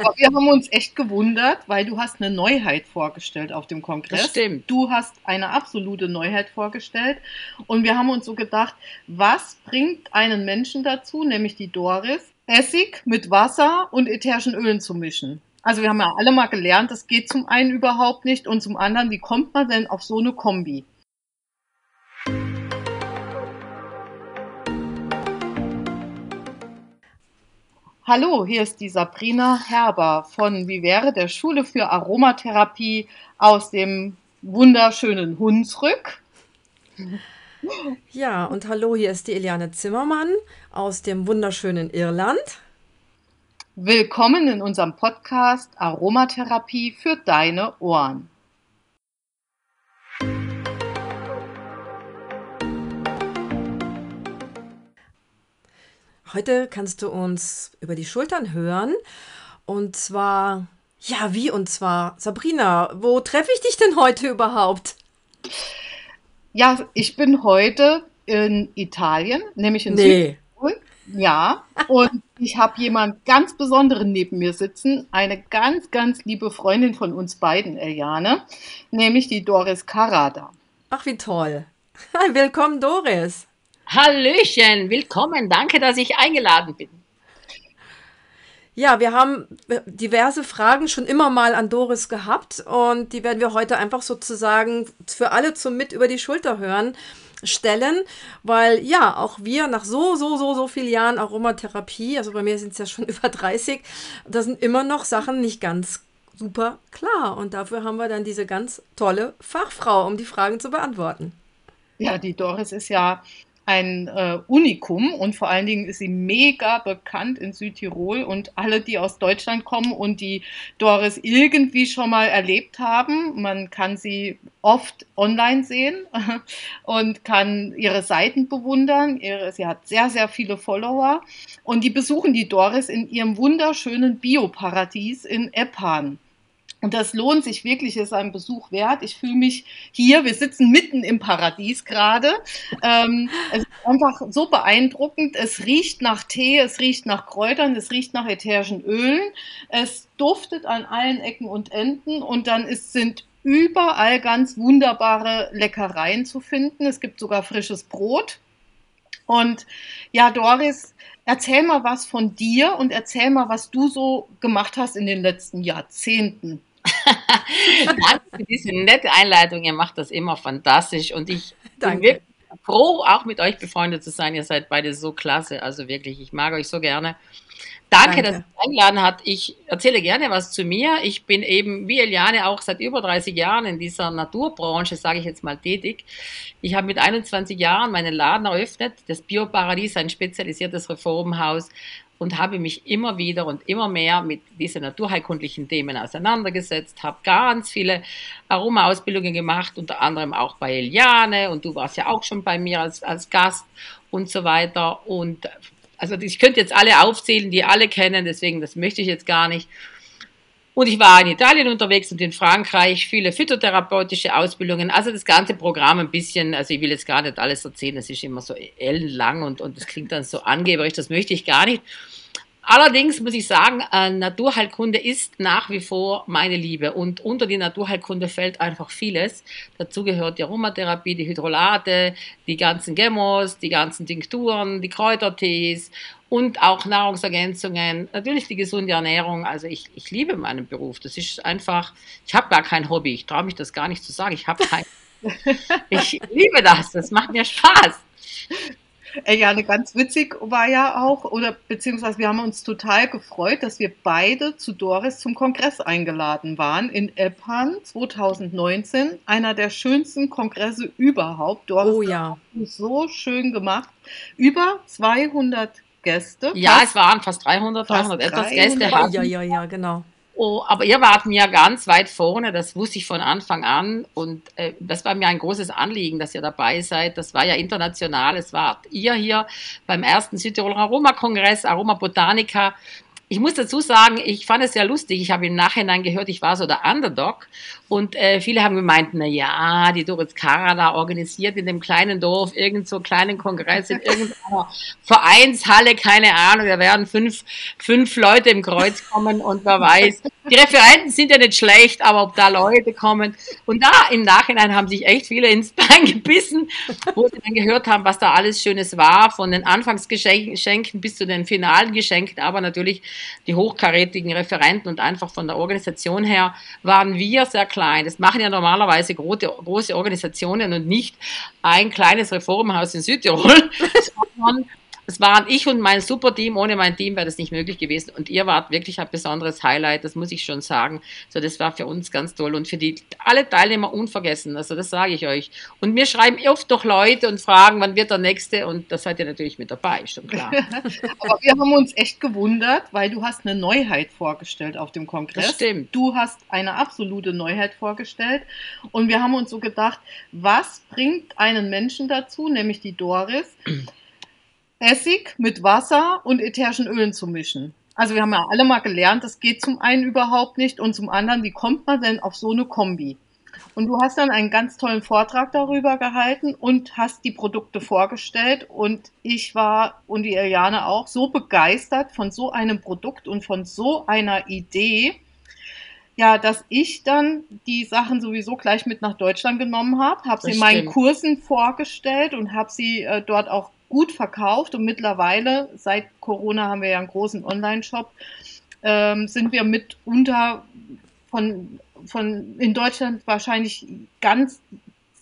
Aber wir haben uns echt gewundert, weil du hast eine Neuheit vorgestellt auf dem Kongress. Das stimmt. Du hast eine absolute Neuheit vorgestellt. Und wir haben uns so gedacht, was bringt einen Menschen dazu, nämlich die Doris, Essig mit Wasser und ätherischen Ölen zu mischen? Also wir haben ja alle mal gelernt, das geht zum einen überhaupt nicht und zum anderen, wie kommt man denn auf so eine Kombi? Hallo, hier ist die Sabrina Herber von Wie wäre der Schule für Aromatherapie aus dem wunderschönen Hunsrück. Ja, und hallo, hier ist die Eliane Zimmermann aus dem wunderschönen Irland. Willkommen in unserem Podcast Aromatherapie für deine Ohren. Heute kannst du uns über die Schultern hören. Und zwar, ja, wie? Und zwar, Sabrina, wo treffe ich dich denn heute überhaupt? Ja, ich bin heute in Italien, nämlich in Nee. Südtirol. Ja, und ich habe jemand ganz Besonderen neben mir sitzen, eine ganz, ganz liebe Freundin von uns beiden, Eliane, nämlich die Doris Carada. Ach, wie toll. Willkommen, Doris. Hallöchen, willkommen. Danke, dass ich eingeladen bin. Ja, wir haben diverse Fragen schon immer mal an Doris gehabt und die werden wir heute einfach sozusagen für alle zum Mit über die Schulter hören stellen, weil ja, auch wir nach so, so, so, so vielen Jahren Aromatherapie, also bei mir sind es ja schon über 30, da sind immer noch Sachen nicht ganz super klar und dafür haben wir dann diese ganz tolle Fachfrau, um die Fragen zu beantworten. Ja, die Doris ist ja ein äh, Unikum und vor allen Dingen ist sie mega bekannt in Südtirol und alle, die aus Deutschland kommen und die Doris irgendwie schon mal erlebt haben, man kann sie oft online sehen und kann ihre Seiten bewundern. Ihre, sie hat sehr, sehr viele Follower und die besuchen die Doris in ihrem wunderschönen Bioparadies in Eppan. Und das lohnt sich wirklich, ist ein Besuch wert. Ich fühle mich hier, wir sitzen mitten im Paradies gerade. Ähm, es ist einfach so beeindruckend. Es riecht nach Tee, es riecht nach Kräutern, es riecht nach ätherischen Ölen. Es duftet an allen Ecken und Enden und dann ist, sind überall ganz wunderbare Leckereien zu finden. Es gibt sogar frisches Brot. Und ja, Doris, erzähl mal was von dir und erzähl mal, was du so gemacht hast in den letzten Jahrzehnten. Danke für diese nette Einleitung. Ihr macht das immer fantastisch und ich Danke. bin wirklich froh, auch mit euch befreundet zu sein. Ihr seid beide so klasse. Also wirklich, ich mag euch so gerne. Danke, Danke. dass ihr eingeladen habt. Ich erzähle gerne was zu mir. Ich bin eben wie Eliane auch seit über 30 Jahren in dieser Naturbranche, sage ich jetzt mal, tätig. Ich habe mit 21 Jahren meinen Laden eröffnet, das Bioparadies, ein spezialisiertes Reformhaus und habe mich immer wieder und immer mehr mit diesen naturheilkundlichen Themen auseinandergesetzt, habe ganz viele Aroma-Ausbildungen gemacht, unter anderem auch bei Eliane und du warst ja auch schon bei mir als, als Gast und so weiter und also ich könnte jetzt alle aufzählen, die alle kennen, deswegen das möchte ich jetzt gar nicht. Und ich war in Italien unterwegs und in Frankreich, viele phytotherapeutische Ausbildungen, also das ganze Programm ein bisschen, also ich will jetzt gar nicht alles erzählen, das ist immer so ellenlang und, und das klingt dann so angeberisch, das möchte ich gar nicht. Allerdings muss ich sagen, äh, Naturheilkunde ist nach wie vor meine Liebe und unter die Naturheilkunde fällt einfach vieles. Dazu gehört die Aromatherapie, die Hydrolate, die ganzen Gemmos, die ganzen Tinkturen, die Kräutertees und auch Nahrungsergänzungen, natürlich die gesunde Ernährung. Also ich, ich liebe meinen Beruf. Das ist einfach, ich habe gar kein Hobby. Ich traue mich das gar nicht zu sagen. Ich habe kein. ich liebe das. Das macht mir Spaß. Äh, Ja, eine ganz witzig war ja auch, oder beziehungsweise wir haben uns total gefreut, dass wir beide zu Doris zum Kongress eingeladen waren in Eppan 2019. Einer der schönsten Kongresse überhaupt. Doris Oh ja. so schön gemacht. Über 200 Gäste. Ja, Fast es waren fast 300, Fast 300 etwas 300. Gäste. Ja, hatten. ja, ja, ja, genau. Oh, aber ihr wart mir ganz weit vorne, das wusste ich von Anfang an. Und äh, das war mir ein großes Anliegen, dass ihr dabei seid. Das war ja international. Es wart ihr hier beim ersten Südtiroler Aromakongress, Aroma Botanica. Ich muss dazu sagen, ich fand es sehr lustig. Ich habe im Nachhinein gehört, ich war so der Underdog. Und äh, viele haben gemeint, na ja, die Doris Kara da organisiert in dem kleinen Dorf irgend so kleinen Kongress in irgendeiner Vereinshalle, keine Ahnung, da werden fünf, fünf Leute im Kreuz kommen und wer weiß. Die Referenten sind ja nicht schlecht, aber ob da Leute kommen. Und da im Nachhinein haben sich echt viele ins Bein gebissen, wo sie dann gehört haben, was da alles Schönes war, von den Anfangsgeschenken bis zu den finalen Geschenken, aber natürlich die hochkarätigen Referenten und einfach von der Organisation her waren wir sehr klein. Das machen ja normalerweise große, große Organisationen und nicht ein kleines Reformhaus in Südtirol, sondern es waren ich und mein Superteam. Ohne mein Team wäre das nicht möglich gewesen. Und ihr wart wirklich ein besonderes Highlight, das muss ich schon sagen. So, das war für uns ganz toll und für die alle Teilnehmer unvergessen. Also das sage ich euch. Und mir schreiben oft doch Leute und fragen, wann wird der nächste? Und da seid ihr natürlich mit dabei, schon klar. Aber wir haben uns echt gewundert, weil du hast eine Neuheit vorgestellt auf dem Kongress. Das stimmt. Du hast eine absolute Neuheit vorgestellt. Und wir haben uns so gedacht, was bringt einen Menschen dazu, nämlich die Doris, Essig mit Wasser und ätherischen Ölen zu mischen. Also wir haben ja alle mal gelernt, das geht zum einen überhaupt nicht und zum anderen, wie kommt man denn auf so eine Kombi? Und du hast dann einen ganz tollen Vortrag darüber gehalten und hast die Produkte vorgestellt. Und ich war und die Eliane auch so begeistert von so einem Produkt und von so einer Idee, ja, dass ich dann die Sachen sowieso gleich mit nach Deutschland genommen habe, habe sie in meinen Kursen vorgestellt und habe sie äh, dort auch gut verkauft und mittlerweile, seit Corona haben wir ja einen großen Online-Shop, ähm, sind wir mitunter von, von in Deutschland wahrscheinlich ganz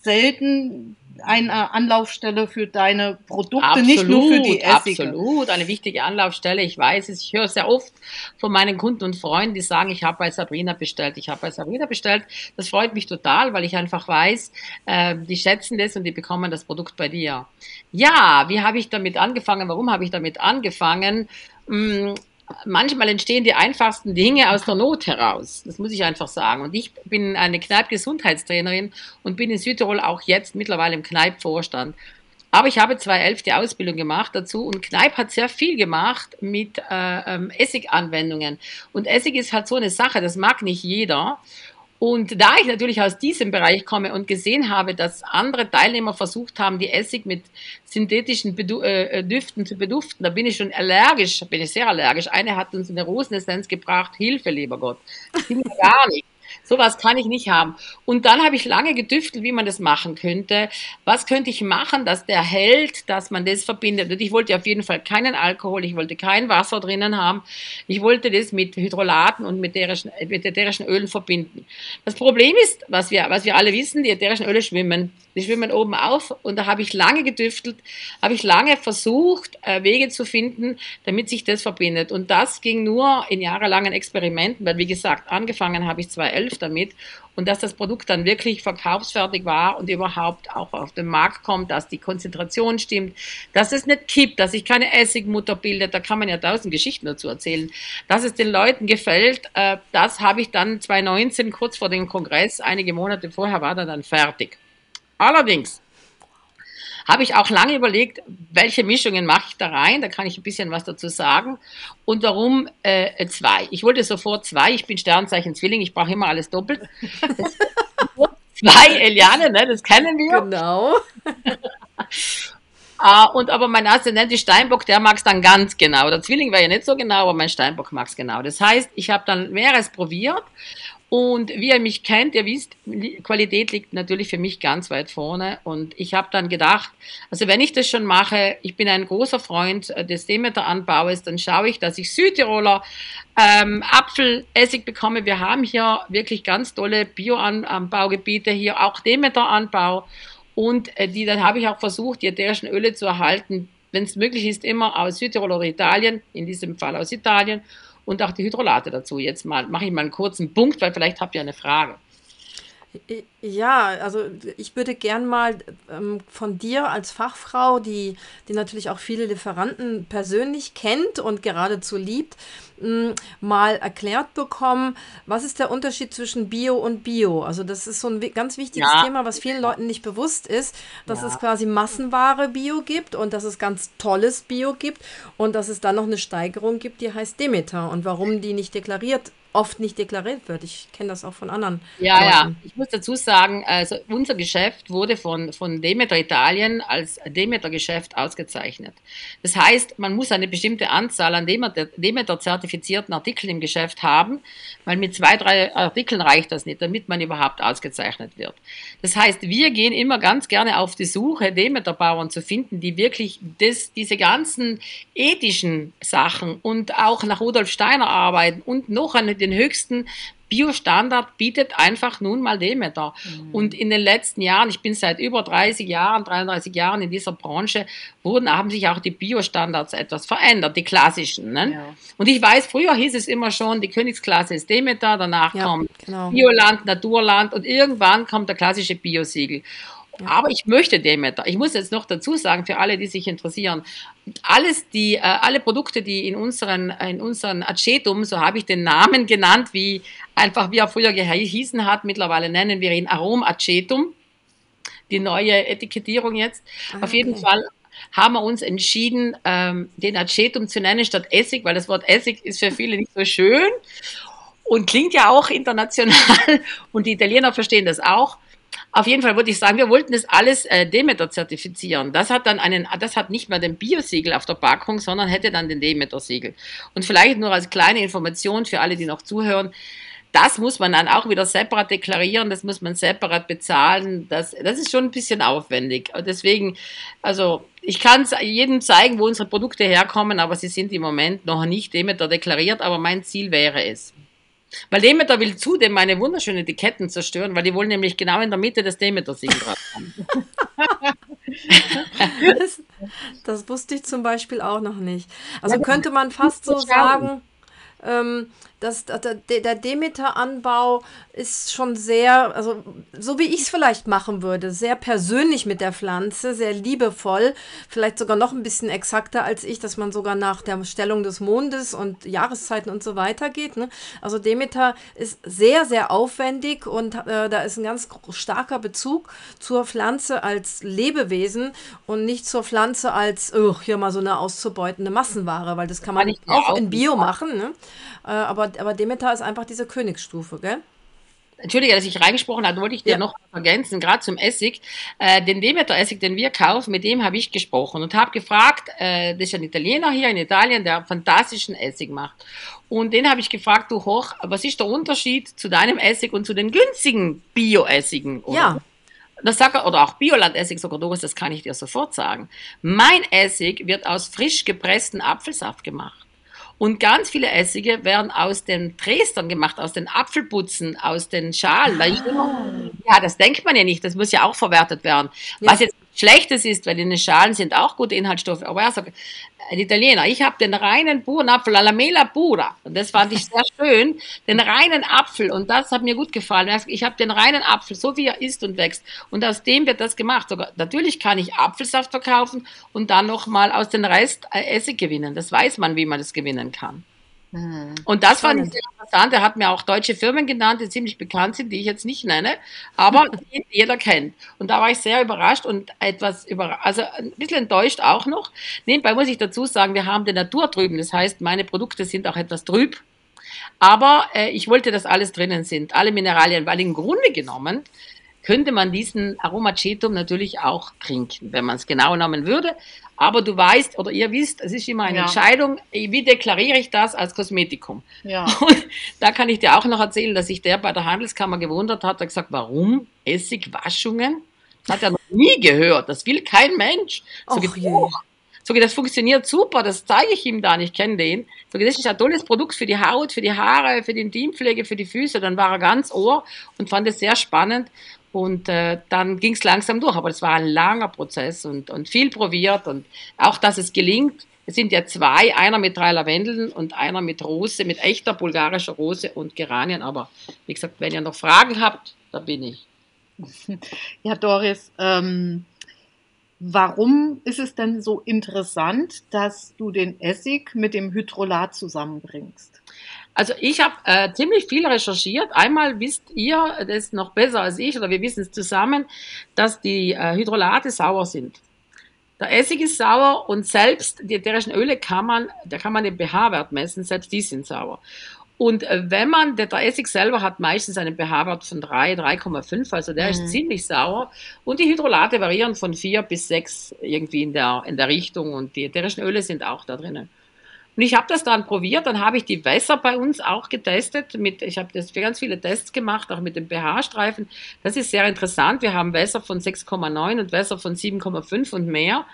selten eine Anlaufstelle für deine Produkte, absolut, nicht nur für die Essige. Absolut, eine wichtige Anlaufstelle. Ich weiß es, ich höre sehr oft von meinen Kunden und Freunden, die sagen, ich habe bei Sabrina bestellt, ich habe bei Sabrina bestellt. Das freut mich total, weil ich einfach weiß, äh, die schätzen das und die bekommen das Produkt bei dir. Ja, wie habe ich damit angefangen? Warum habe ich damit angefangen? Hm, manchmal entstehen die einfachsten Dinge aus der Not heraus. Das muss ich einfach sagen. Und ich bin eine Kneipp-Gesundheitstrainerin und bin in Südtirol auch jetzt mittlerweile im Kneipp-Vorstand. Aber ich habe 2011 die Ausbildung gemacht dazu und Kneipp hat sehr viel gemacht mit äh, ähm, Essiganwendungen. Und Essig ist halt so eine Sache, das mag nicht jeder. Und da ich natürlich aus diesem Bereich komme und gesehen habe, dass andere Teilnehmer versucht haben, die Essig mit synthetischen Bedu äh, Düften zu beduften, da bin ich schon allergisch, bin ich sehr allergisch. Eine hat uns eine Rosenessenz gebracht, Hilfe, lieber Gott. Das ging gar nicht. Sowas kann ich nicht haben. Und dann habe ich lange gedüftelt, wie man das machen könnte. Was könnte ich machen, dass der hält, dass man das verbindet? Und ich wollte auf jeden Fall keinen Alkohol, ich wollte kein Wasser drinnen haben. Ich wollte das mit Hydrolaten und mit ätherischen, mit ätherischen Ölen verbinden. Das Problem ist, was wir, was wir alle wissen, die ätherischen Öle schwimmen. Die schwimmen oben auf und da habe ich lange gedüftelt, habe ich lange versucht, äh, Wege zu finden, damit sich das verbindet. Und das ging nur in jahrelangen Experimenten, weil wie gesagt, angefangen habe ich 2011 damit und dass das Produkt dann wirklich verkaufsfertig war und überhaupt auch auf den Markt kommt, dass die Konzentration stimmt, dass es nicht kippt, dass sich keine Essigmutter bildet, da kann man ja tausend Geschichten dazu erzählen, dass es den Leuten gefällt, äh, das habe ich dann 2019 kurz vor dem Kongress, einige Monate vorher war dann fertig. Allerdings habe ich auch lange überlegt, welche Mischungen mache ich da rein. Da kann ich ein bisschen was dazu sagen. Und warum äh, zwei? Ich wollte sofort zwei. Ich bin Sternzeichen Zwilling. Ich brauche immer alles doppelt. zwei Eliane, ne? das kennen wir. Genau. Uh, und aber mein Aszendent ist Steinbock, der mag es dann ganz genau. Der Zwilling wäre ja nicht so genau, aber mein Steinbock mag es genau. Das heißt, ich habe dann mehreres probiert und wie ihr mich kennt, ihr wisst, Qualität liegt natürlich für mich ganz weit vorne. Und ich habe dann gedacht, also wenn ich das schon mache, ich bin ein großer Freund des Demeter-Anbaues, dann schaue ich, dass ich Südtiroler ähm, Apfelessig bekomme. Wir haben hier wirklich ganz tolle Bio-Anbaugebiete, hier auch Demeter-Anbau. Und äh, die, dann habe ich auch versucht, die ätherischen Öle zu erhalten, wenn es möglich ist, immer aus Südtirol oder Italien, in diesem Fall aus Italien und auch die Hydrolate dazu. Jetzt mal mache ich mal einen kurzen Punkt, weil vielleicht habt ihr eine Frage. Ja, also ich würde gern mal ähm, von dir als Fachfrau, die, die natürlich auch viele Lieferanten persönlich kennt und geradezu liebt, mh, mal erklärt bekommen, was ist der Unterschied zwischen Bio und Bio? Also das ist so ein ganz wichtiges Ja, Thema, was vielen Leuten nicht bewusst ist, dass es ja. quasi Massenware Bio gibt und dass es ganz tolles Bio gibt und dass es dann noch eine Steigerung gibt, die heißt Demeter und warum die nicht deklariert, oft nicht deklariert wird. Ich kenne das auch von anderen Ja, ja, Leuten. ich muss dazu sagen, also unser Geschäft wurde von, von Demeter Italien als Demeter-Geschäft ausgezeichnet. Das heißt, man muss eine bestimmte Anzahl an Demeter, Demeter-zertifizierten Artikeln im Geschäft haben, weil mit zwei, drei Artikeln reicht das nicht, damit man überhaupt ausgezeichnet wird. Das heißt, wir gehen immer ganz gerne auf die Suche, Demeter-Bauern zu finden, die wirklich das, diese ganzen ethischen Sachen und auch nach Rudolf Steiner arbeiten und noch an den höchsten Biostandard bietet einfach nun mal Demeter. Und in den letzten Jahren, ich bin seit über 30 Jahren, 33 Jahren in dieser Branche, wurden, haben sich auch die Biostandards etwas verändert, die klassischen. Ne? Ja. Und ich weiß, früher hieß es immer schon, die Königsklasse ist Demeter, danach Ja, kommt genau. Bioland, Naturland und irgendwann kommt der klassische Biosiegel. Aber ich möchte Demeter. Ich muss jetzt noch dazu sagen, für alle, die sich interessieren, alles die, äh, alle Produkte, die in unseren, in unseren Acetum, so habe ich den Namen genannt, wie einfach wie er früher gehießen hat, mittlerweile nennen wir ihn Arom Acetum, die neue Etikettierung jetzt. Ah, Auf jeden okay. Fall haben wir uns entschieden, ähm, den Acetum zu nennen statt Essig, weil das Wort Essig ist für viele nicht so schön und klingt ja auch international und die Italiener verstehen das auch. Auf jeden Fall würde ich sagen, wir wollten das alles äh, Demeter zertifizieren. Das hat dann einen, das hat nicht mehr den Biosiegel auf der Packung, sondern hätte dann den Demeter-Siegel. Und vielleicht nur als kleine Information für alle, die noch zuhören. Das muss man dann auch wieder separat deklarieren, das muss man separat bezahlen. Das, das ist schon ein bisschen aufwendig. Deswegen, also ich kann jedem zeigen, wo unsere Produkte herkommen, aber sie sind im Moment noch nicht Demeter deklariert, aber mein Ziel wäre es. Weil Demeter will zudem meine wunderschönen Etiketten zerstören, weil die wollen nämlich genau in der Mitte des drauf haben. Das, das wusste ich zum Beispiel auch noch nicht. Also könnte man fast so sagen, ähm, dass der, der Demeter-Anbau ist schon sehr, also so wie ich es vielleicht machen würde, sehr persönlich mit der Pflanze, sehr liebevoll, vielleicht sogar noch ein bisschen exakter als ich, dass man sogar nach der Stellung des Mondes und Jahreszeiten und so weiter geht. Ne? Also Demeter ist sehr, sehr aufwendig und äh, da ist ein ganz starker Bezug zur Pflanze als Lebewesen und nicht zur Pflanze als, oh, hier mal so eine auszubeutende Massenware, weil das kann man Kann auch auch in Bio machen. Ne? Äh, aber, aber Demeter ist einfach diese Königsstufe, gell? Entschuldige, dass ich reingesprochen habe, wollte ich dir Ja. noch ergänzen, gerade zum Essig. Äh, den Demeter-Essig, den wir kaufen, mit dem habe ich gesprochen und habe gefragt, äh, das ist ein Italiener hier in Italien, der fantastischen Essig macht. Und den habe ich gefragt, du Hoch, was ist der Unterschied zu deinem Essig und zu den günstigen Bio-Essigen? Ja. Das sagt er, oder auch Bioland-Essig, sogar Doris, das kann ich dir sofort sagen. Mein Essig wird aus frisch gepresstem Apfelsaft gemacht. Und ganz viele Essige werden aus den Dresdern gemacht, aus den Apfelputzen, aus den Schalen. Immer, ja, das denkt man ja nicht, das muss ja auch verwertet werden. Ja. Was jetzt Schlechtes ist, weil in den Schalen sind auch gute Inhaltsstoffe. Aber er sagt, ein Italiener, ich habe den reinen puren la mela pura. Und das fand ich sehr schön. Den reinen Apfel. Und das hat mir gut gefallen. Ich habe den reinen Apfel, so wie er ist und wächst. Und aus dem wird das gemacht. Sogar, natürlich kann ich Apfelsaft verkaufen und dann nochmal aus dem Rest äh, Essig gewinnen. Das weiß man, wie man das gewinnen kann. Mhm. Und das fand ich sehr interessant. Er hat mir auch deutsche Firmen genannt, die ziemlich bekannt sind, die ich jetzt nicht nenne, aber die jeder kennt. Und da war ich sehr überrascht und etwas über, also ein bisschen enttäuscht auch noch. Nebenbei muss ich dazu sagen, wir haben den Natur drüben. Das heißt, meine Produkte sind auch etwas trüb. Aber äh, ich wollte, dass alles drinnen sind, alle Mineralien, weil im Grunde genommen könnte man diesen Aromacetum natürlich auch trinken, wenn man es genau nehmen würde. Aber du weißt oder ihr wisst, es ist immer eine Ja. Entscheidung, wie deklariere ich das als Kosmetikum? Ja. Und da kann ich dir auch noch erzählen, dass sich der bei der Handelskammer gewundert hat, er hat gesagt, warum Essigwaschungen? Das hat er noch nie gehört, das will kein Mensch. So geht, oh, so geht, das funktioniert super, das zeige ich ihm dann, ich kenne den. So geht, das ist ein tolles Produkt für die Haut, für die Haare, für die Intimpflege, für die Füße. Dann war er ganz ohr und fand es sehr spannend. Und äh, dann ging es langsam durch, aber es war ein langer Prozess und, und viel probiert und auch, dass es gelingt. Es sind ja zwei, einer mit drei Lavendeln und einer mit Rose, mit echter bulgarischer Rose und Geranien. Aber wie gesagt, wenn ihr noch Fragen habt, da bin ich. Ja, Doris, ähm, warum ist es denn so interessant, dass du den Essig mit dem Hydrolat zusammenbringst? Also ich habe äh, ziemlich viel recherchiert. Einmal wisst ihr das noch besser als ich, oder wir wissen es zusammen, dass die äh, Hydrolate sauer sind. Der Essig ist sauer und selbst die ätherischen Öle kann man, da kann man den pH-Wert messen, selbst die sind sauer. Und äh, wenn man, der, der Essig selber hat meistens einen pH-Wert von 3, 3,5, also der mhm. ist ziemlich sauer. Und die Hydrolate variieren von 4 bis 6 irgendwie in der, in der Richtung und die ätherischen Öle sind auch da drinnen. Und ich habe das dann probiert, dann habe ich die Wässer bei uns auch getestet. Mit, ich habe das für ganz viele Tests gemacht, auch mit dem pH-Streifen. Das ist sehr interessant. Wir haben Wässer von 6,9 und Wässer von 7,5 und mehr.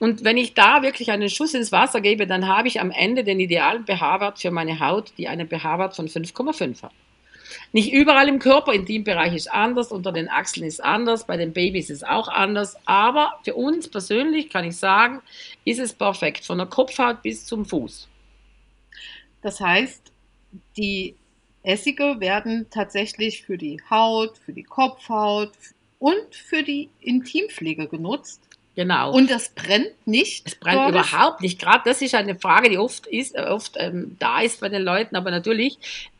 Und wenn ich da wirklich einen Schuss ins Wasser gebe, dann habe ich am Ende den idealen pH-Wert für meine Haut, die einen pH-Wert von 5,5 hat. Nicht überall im Körper, in dem Bereich ist anders, unter den Achseln ist anders, bei den Babys ist es auch anders, aber für uns persönlich kann ich sagen, ist es perfekt, von der Kopfhaut bis zum Fuß. Das heißt, die Essige werden tatsächlich für die Haut, für die Kopfhaut und für die Intimpflege genutzt. Genau. Und das brennt nicht? Es brennt überhaupt nicht. Gerade das ist eine Frage, die oft, ist, oft ähm, da ist bei den Leuten, aber natürlich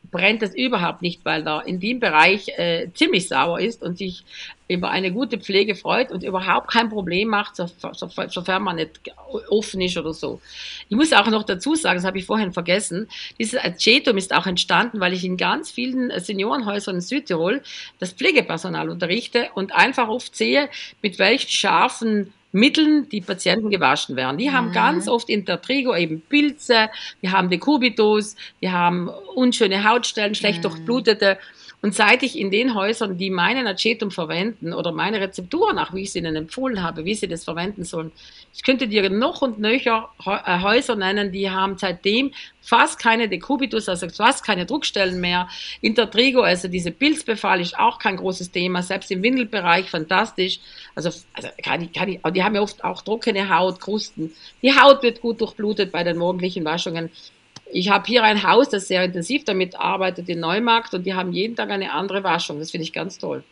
brennt es überhaupt nicht, weil da in dem Bereich äh, ziemlich sauer ist und sich über eine gute Pflege freut und überhaupt kein Problem macht, so, so, sofern man nicht offen ist oder so. Ich muss auch noch dazu sagen, das habe ich vorhin vergessen, dieses Acetum ist auch entstanden, weil ich in ganz vielen Seniorenhäusern in Südtirol das Pflegepersonal unterrichte und einfach oft sehe, mit welchen scharfen Mitteln die Patienten gewaschen werden. Die mhm. haben ganz oft in der Trigo eben Pilze, die haben Dekubitus, die haben unschöne Hautstellen, schlecht mhm. durchblutete. Und seit ich in den Häusern, die meinen Acetum verwenden oder meine Rezepturen, auch wie ich sie ihnen empfohlen habe, wie sie das verwenden sollen, ich könnte dir noch und nöcher äh, Häuser nennen, die haben seitdem fast keine Dekubitus, also fast keine Druckstellen mehr. Intertrigo, also diese Pilzbefall ist auch kein großes Thema, selbst im Windelbereich fantastisch. Also, also kann ich, kann ich, die haben ja oft auch trockene Haut, Krusten. Die Haut wird gut durchblutet bei den morgendlichen Waschungen. Ich habe hier ein Haus, das sehr intensiv damit arbeitet, in Neumarkt, und die haben jeden Tag eine andere Waschung. Das finde ich ganz toll.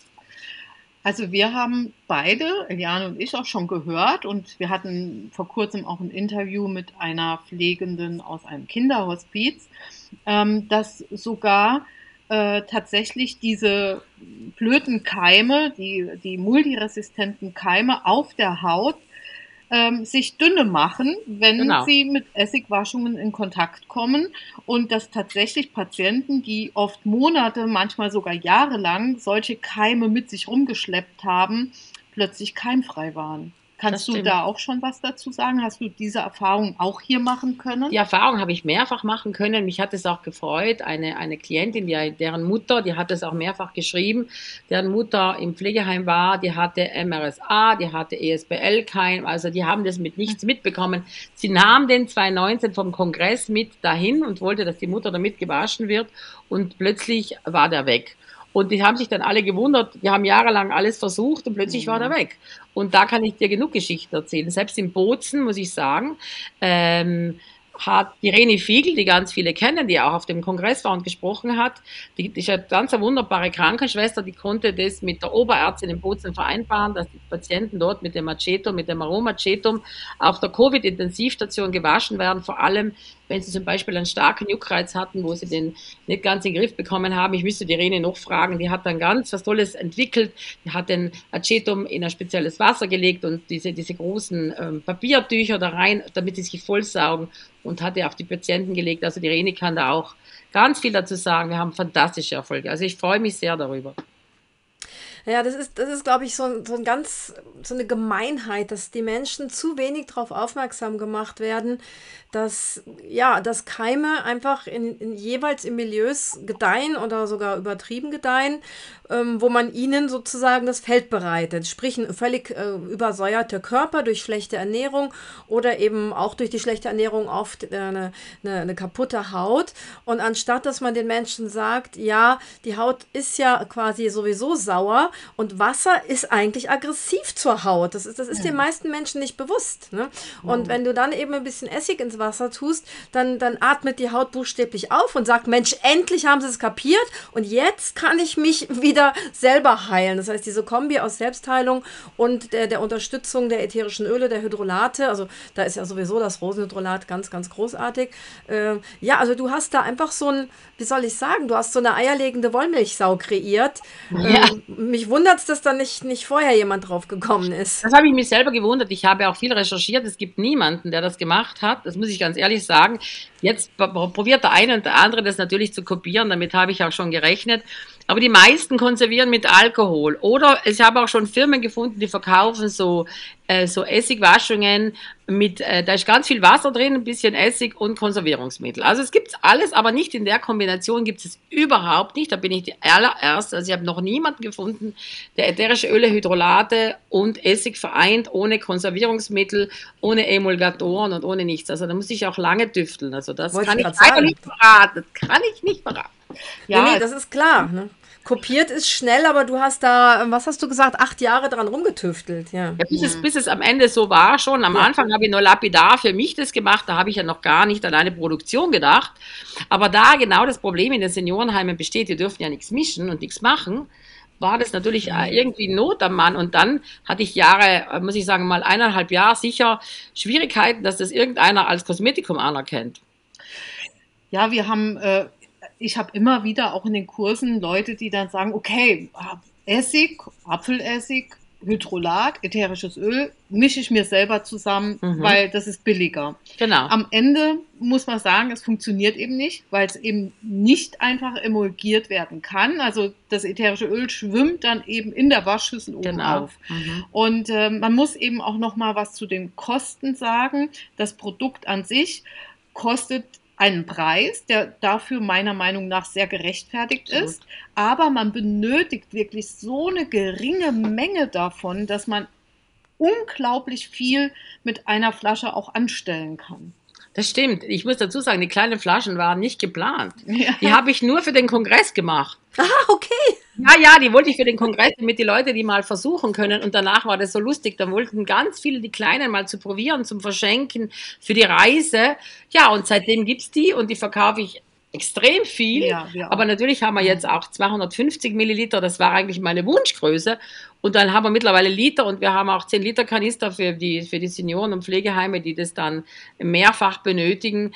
Also wir haben beide, Eliane und ich, auch schon gehört und wir hatten vor kurzem auch ein Interview mit einer Pflegenden aus einem Kinderhospiz, ähm, dass sogar äh, tatsächlich diese blöden Keime, die, die multiresistenten Keime auf der Haut ähm, sich dünne machen, wenn genau. sie mit Essigwaschungen in Kontakt kommen und dass tatsächlich Patienten, die oft Monate, manchmal sogar jahrelang solche Keime mit sich rumgeschleppt haben, plötzlich keimfrei waren. Kannst du da auch schon was dazu sagen? Hast du diese Erfahrung auch hier machen können? Die Erfahrung habe ich mehrfach machen können. Mich hat es auch gefreut. Eine, eine Klientin, die, deren Mutter, die hat es auch mehrfach geschrieben, deren Mutter im Pflegeheim war, die hatte MRSA, die hatte ESBL-Keim, also die haben das mit nichts mitbekommen. Sie nahm den 2019 vom Kongress mit dahin und wollte, dass die Mutter damit gewaschen wird und plötzlich war der weg. Und die haben sich dann alle gewundert, die haben jahrelang alles versucht und plötzlich mhm. war der weg. Und da kann ich dir genug Geschichten erzählen. Selbst in Bozen, muss ich sagen, ähm, hat die Reni Fiegel, die ganz viele kennen, die auch auf dem Kongress war und gesprochen hat, die, die ist eine ganz wunderbare Krankenschwester, die konnte das mit der Oberärztin in Bozen vereinbaren, dass die Patienten dort mit dem Acetum, mit dem Aromacetum auf der Covid-Intensivstation gewaschen werden, vor allem wenn sie zum Beispiel einen starken Juckreiz hatten, wo sie den nicht ganz in den Griff bekommen haben. Ich müsste die Rene noch fragen, die hat dann ganz was Tolles entwickelt. Die hat den Acetum in ein spezielles Wasser gelegt und diese, diese großen ähm, Papiertücher da rein, damit sie sich vollsaugen und hat er auf die Patienten gelegt. Also die Rene kann da auch ganz viel dazu sagen. Wir haben fantastische Erfolge. Also ich freue mich sehr darüber. Ja, das ist, das ist, glaube ich, so, so ein ganz, so eine Gemeinheit, dass die Menschen zu wenig darauf aufmerksam gemacht werden, dass, ja, dass Keime einfach in, in jeweils in Milieus gedeihen oder sogar übertrieben gedeihen, ähm, wo man ihnen sozusagen das Feld bereitet. Sprich, ein völlig äh, übersäuerter Körper durch schlechte Ernährung oder eben auch durch die schlechte Ernährung oft äh, eine, eine, eine kaputte Haut. Und anstatt, dass man den Menschen sagt, ja, die Haut ist ja quasi sowieso sauer, und Wasser ist eigentlich aggressiv zur Haut. Das ist, das ist den meisten Menschen nicht bewusst. Ne? Und wenn du dann eben ein bisschen Essig ins Wasser tust, dann, dann atmet die Haut buchstäblich auf und sagt, Mensch, endlich haben sie es kapiert und jetzt kann ich mich wieder selber heilen. Das heißt, diese Kombi aus Selbstheilung und der, der Unterstützung der ätherischen Öle, der Hydrolate, also da ist ja sowieso das Rosenhydrolat ganz, ganz großartig. Äh, ja, also du hast da einfach so ein, wie soll ich sagen, du hast so eine eierlegende Wollmilchsau kreiert. Ja. Ähm, mich wundert es, dass da nicht, nicht vorher jemand drauf gekommen ist. Das habe ich mich selber gewundert. Ich habe auch viel recherchiert. Es gibt niemanden, der das gemacht hat. Das muss ich ganz ehrlich sagen. Jetzt probiert der eine und der andere das natürlich zu kopieren. Damit habe ich auch schon gerechnet. Aber die meisten konservieren mit Alkohol. Oder ich habe auch schon Firmen gefunden, die verkaufen so, äh, so Essigwaschungen mit, äh, da ist ganz viel Wasser drin, ein bisschen Essig und Konservierungsmittel. Also es gibt alles, aber nicht in der Kombination gibt es überhaupt nicht. Da bin ich die allererste. Also ich habe noch niemanden gefunden, der ätherische Öle, Hydrolate und Essig vereint, ohne Konservierungsmittel, ohne Emulgatoren und ohne nichts. Also da muss ich auch lange düfteln. Also das Wollte kann ich, leider nicht verraten. Das kann ich nicht verraten. Ja, nee, nee, das ist klar. Ne? Kopiert ist schnell, aber du hast da, was hast du gesagt, acht Jahre dran rumgetüftelt. Ja. ja bis, es, bis es am Ende so war schon. Am ja. Anfang habe ich nur lapidar für mich das gemacht. Da habe ich ja noch gar nicht an eine Produktion gedacht. Aber da genau das Problem in den Seniorenheimen besteht, die dürfen ja nichts mischen und nichts machen war das natürlich äh, irgendwie Not am Mann. Und dann hatte ich Jahre, äh, muss ich sagen, mal eineinhalb Jahre sicher Schwierigkeiten, dass das irgendeiner als Kosmetikum anerkennt. Ja, wir haben äh, ich habe immer wieder auch in den Kursen Leute, die dann sagen, okay, Essig, Apfelessig, Hydrolat, ätherisches Öl, mische ich mir selber zusammen, mhm. weil das ist billiger. Genau. Am Ende muss man sagen, es funktioniert eben nicht, weil es eben nicht einfach emulgiert werden kann. Also das ätherische Öl schwimmt dann eben in der Waschschüssel oben genau. auf. Mhm. Und äh, man muss eben auch noch mal was zu den Kosten sagen. Das Produkt an sich kostet einen Preis, der dafür meiner Meinung nach sehr gerechtfertigt Absolut. ist. Aber man benötigt wirklich so eine geringe Menge davon, dass man unglaublich viel mit einer Flasche auch anstellen kann. Das stimmt. Ich muss dazu sagen, die kleinen Flaschen waren nicht geplant. Ja. Die habe ich nur für den Kongress gemacht. Ah, okay. Ja, ja, die wollte ich für den Kongress, damit die Leute die mal versuchen können. Und danach war das so lustig. Da wollten ganz viele die Kleinen mal zu probieren, zum Verschenken, für die Reise. Ja, und seitdem gibt es die und die verkaufe ich extrem viel. Ja, aber natürlich haben wir jetzt auch 250 Milliliter. Das war eigentlich meine Wunschgröße. Und dann haben wir mittlerweile Liter und wir haben auch 10 Liter Kanister für die, für die Senioren und Pflegeheime, die das dann mehrfach benötigen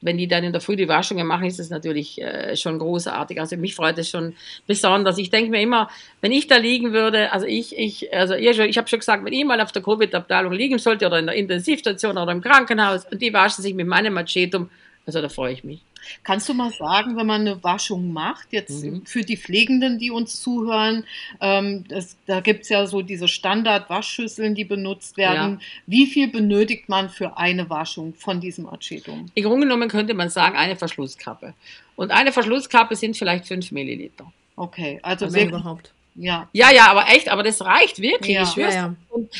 wenn die dann in der Früh die Waschungen machen, ist das natürlich äh, schon großartig. Also mich freut es schon besonders. Ich denke mir immer, wenn ich da liegen würde, also ich, ich, also ich, ich habe schon gesagt, wenn ich mal auf der Covid-Abteilung liegen sollte oder in der Intensivstation oder im Krankenhaus und die waschen sich mit meinem Macetum, also da freue ich mich. Kannst du mal sagen, wenn man eine Waschung macht, jetzt mhm. für die Pflegenden, die uns zuhören, ähm, das, da gibt es ja so diese Standard-Waschschüsseln, die benutzt werden. Ja. Wie viel benötigt man für eine Waschung von diesem Acetum? Im Grunde genommen könnte man sagen, eine Verschlusskappe. Und eine Verschlusskappe sind vielleicht 5 Milliliter. Okay, also, also überhaupt. Ja. Ja, ja, aber echt, aber das reicht wirklich. Ja, ich schwör's. Ja, ja.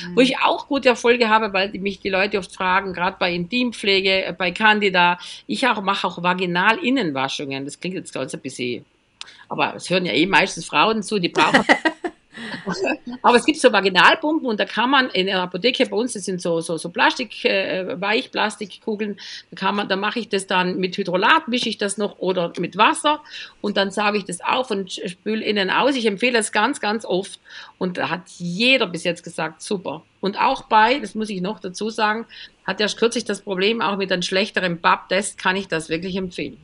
Und wo ich auch gute Erfolge habe, weil mich die Leute oft fragen, gerade bei Intimpflege, äh, bei Candida, ich auch mache auch Vaginal-Innenwaschungen. Das klingt jetzt ganz ein bisschen, aber es hören ja eh meistens Frauen zu, die brauchen Aber es gibt so Vaginalpumpen und da kann man in der Apotheke bei uns, das sind so, so, so Plastik, äh, Weichplastikkugeln, da kann man, da mache ich das dann mit Hydrolat, mische ich das noch oder mit Wasser und dann sauge ich das auf und spüle innen aus. Ich empfehle das ganz, ganz oft und da hat jeder bis jetzt gesagt, super. Und auch bei, das muss ich noch dazu sagen, hat erst kürzlich das Problem, auch mit einem schlechteren BAP-Test kann ich das wirklich empfehlen.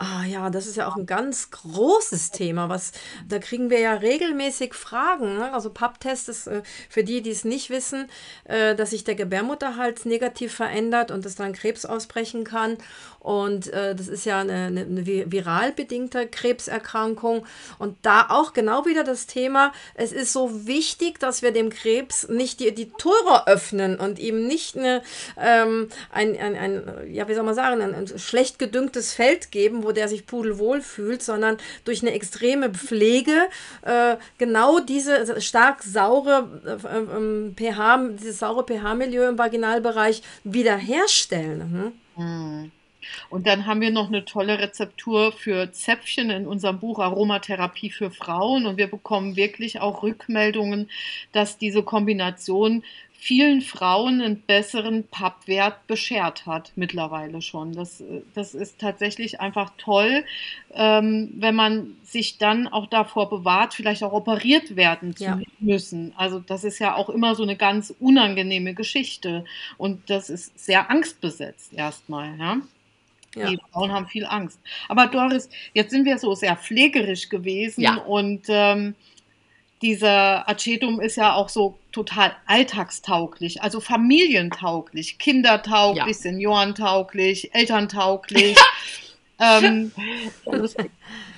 Ah ja, das ist ja auch ein ganz großes Thema. Was, da kriegen wir ja regelmäßig Fragen. Ne? Also PAP-Test ist äh, für die, die es nicht wissen, äh, dass sich der Gebärmutterhals negativ verändert und es dann Krebs ausbrechen kann. Und äh, das ist ja eine, eine, eine viral bedingte Krebserkrankung. Und da auch genau wieder das Thema, es ist so wichtig, dass wir dem Krebs nicht die, die Tore öffnen und ihm nicht eine, ähm, ein, ein, ein, ja, wie soll man sagen, ein, ein schlecht gedüngtes Feld geben, wo der sich pudelwohl fühlt, sondern durch eine extreme Pflege äh, genau diese stark saure äh, pH, ähm, dieses saure pH-Milieu im Vaginalbereich wiederherstellen. Hm? Hm. Und dann haben wir noch eine tolle Rezeptur für Zäpfchen in unserem Buch Aromatherapie für Frauen. Und wir bekommen wirklich auch Rückmeldungen, dass diese Kombination vielen Frauen einen besseren Pappwert beschert hat, mittlerweile schon. Das, das ist tatsächlich einfach toll, ähm, wenn man sich dann auch davor bewahrt, vielleicht auch operiert werden zu ja. müssen. Also das ist ja auch immer so eine ganz unangenehme Geschichte und das ist sehr angstbesetzt erstmal. Ja? Ja. Die Frauen haben viel Angst. Aber Doris, jetzt sind wir so sehr pflegerisch gewesen ja. und ähm, dieser Acetum ist ja auch so total alltagstauglich, also familientauglich, kindertauglich, ja. seniorentauglich, elterntauglich. Ähm,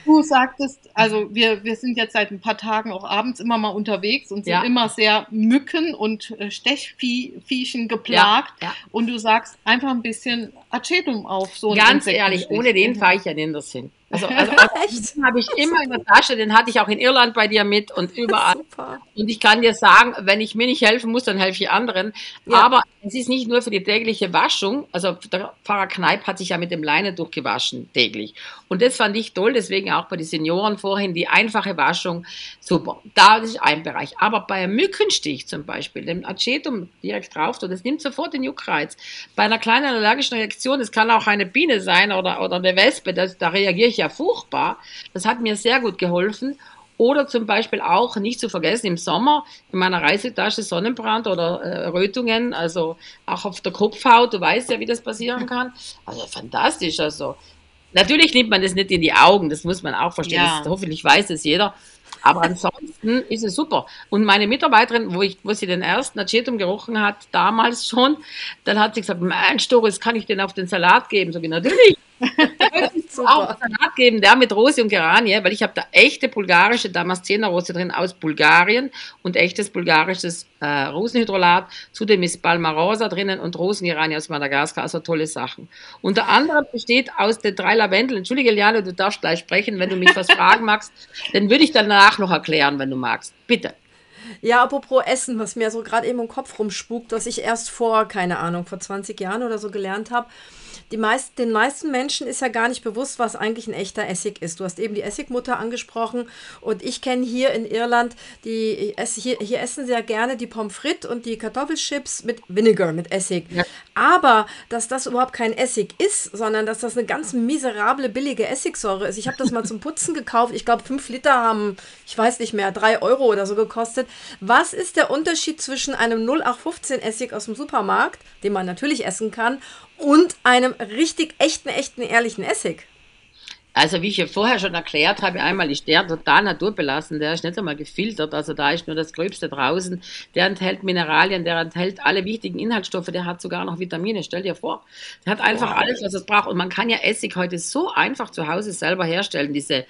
du sagtest, also wir, wir sind jetzt seit ein paar Tagen auch abends immer mal unterwegs und sind ja. immer sehr Mücken und äh, Stechviechen geplagt. Ja, ja. Und du sagst einfach ein bisschen Acetum auf so Ganz ehrlich, ohne den fahre ich ja nirgends hin. Also, also habe ich immer in der Tasche, den hatte ich auch in Irland bei dir mit und überall. Super. Und ich kann dir sagen, wenn ich mir nicht helfen muss, dann helfe ich anderen. Ja. Aber es ist nicht nur für die tägliche Waschung. Also der Pfarrer Kneip hat sich ja mit dem Leinentuch gewaschen täglich. Und das fand ich toll, deswegen auch bei den Senioren vorhin die einfache Waschung. Super. Da ist ein Bereich. Aber bei einem Mückenstich zum Beispiel, dem Acetum direkt drauf, das nimmt sofort den Juckreiz. Bei einer kleinen allergischen Reaktion, das kann auch eine Biene sein oder, oder eine Wespe, das, da reagiere ich ja furchtbar. Das hat mir sehr gut geholfen. Oder zum Beispiel auch nicht zu vergessen im Sommer in meiner Reisetasche Sonnenbrand oder äh, Rötungen, also auch auf der Kopfhaut. Du weißt ja, wie das passieren kann. Also fantastisch. Also natürlich nimmt man das nicht in die Augen, das muss man auch verstehen. Ja. Das, hoffentlich weiß es jeder. Aber ansonsten ist es super. Und meine Mitarbeiterin, wo, ich, wo sie den ersten Acetum gerochen hat, damals schon, dann hat sie gesagt, Mensch, Doris, kann ich den auf den Salat geben? So wie natürlich. auch Salat geben, der mit Rose und Geranie, weil ich habe da echte bulgarische Damaszener-Rose drin aus Bulgarien und echtes bulgarisches äh, Rosenhydrolat. Zudem ist Palmarosa drinnen und Rosengeranie aus Madagaskar, also tolle Sachen. Unter anderem besteht aus den drei Lavendel, entschuldige Liane, du darfst gleich sprechen, wenn du mich was fragen magst, dann würde ich danach noch erklären, wenn du magst. Bitte. Ja, apropos Essen, was mir so gerade eben im Kopf rumspukt, was ich erst vor, keine Ahnung, vor 20 Jahren oder so gelernt habe meist, den meisten Menschen ist ja gar nicht bewusst, was eigentlich ein echter Essig ist. Du hast eben die Essigmutter angesprochen und ich kenne hier in Irland, die, hier, hier essen sehr gerne die Pommes frites und die Kartoffelchips mit Vinegar, mit Essig. Ja. Aber, dass das überhaupt kein Essig ist, sondern dass das eine ganz miserable, billige Essigsäure ist. Ich habe das mal zum Putzen gekauft. Ich glaube, fünf Liter haben, ich weiß nicht mehr, drei Euro oder so gekostet. Was ist der Unterschied zwischen einem 0815 Essig aus dem Supermarkt, den man natürlich essen kann, und einem richtig echten, echten, ehrlichen Essig. Also wie ich ja vorher schon erklärt habe, einmal ist der total naturbelassen, der ist nicht einmal gefiltert, also da ist nur das Gröbste draußen, der enthält Mineralien, der enthält alle wichtigen Inhaltsstoffe, der hat sogar noch Vitamine, stell dir vor. Der hat einfach wow. alles, was es braucht und man kann ja Essig heute so einfach zu Hause selber herstellen, diese,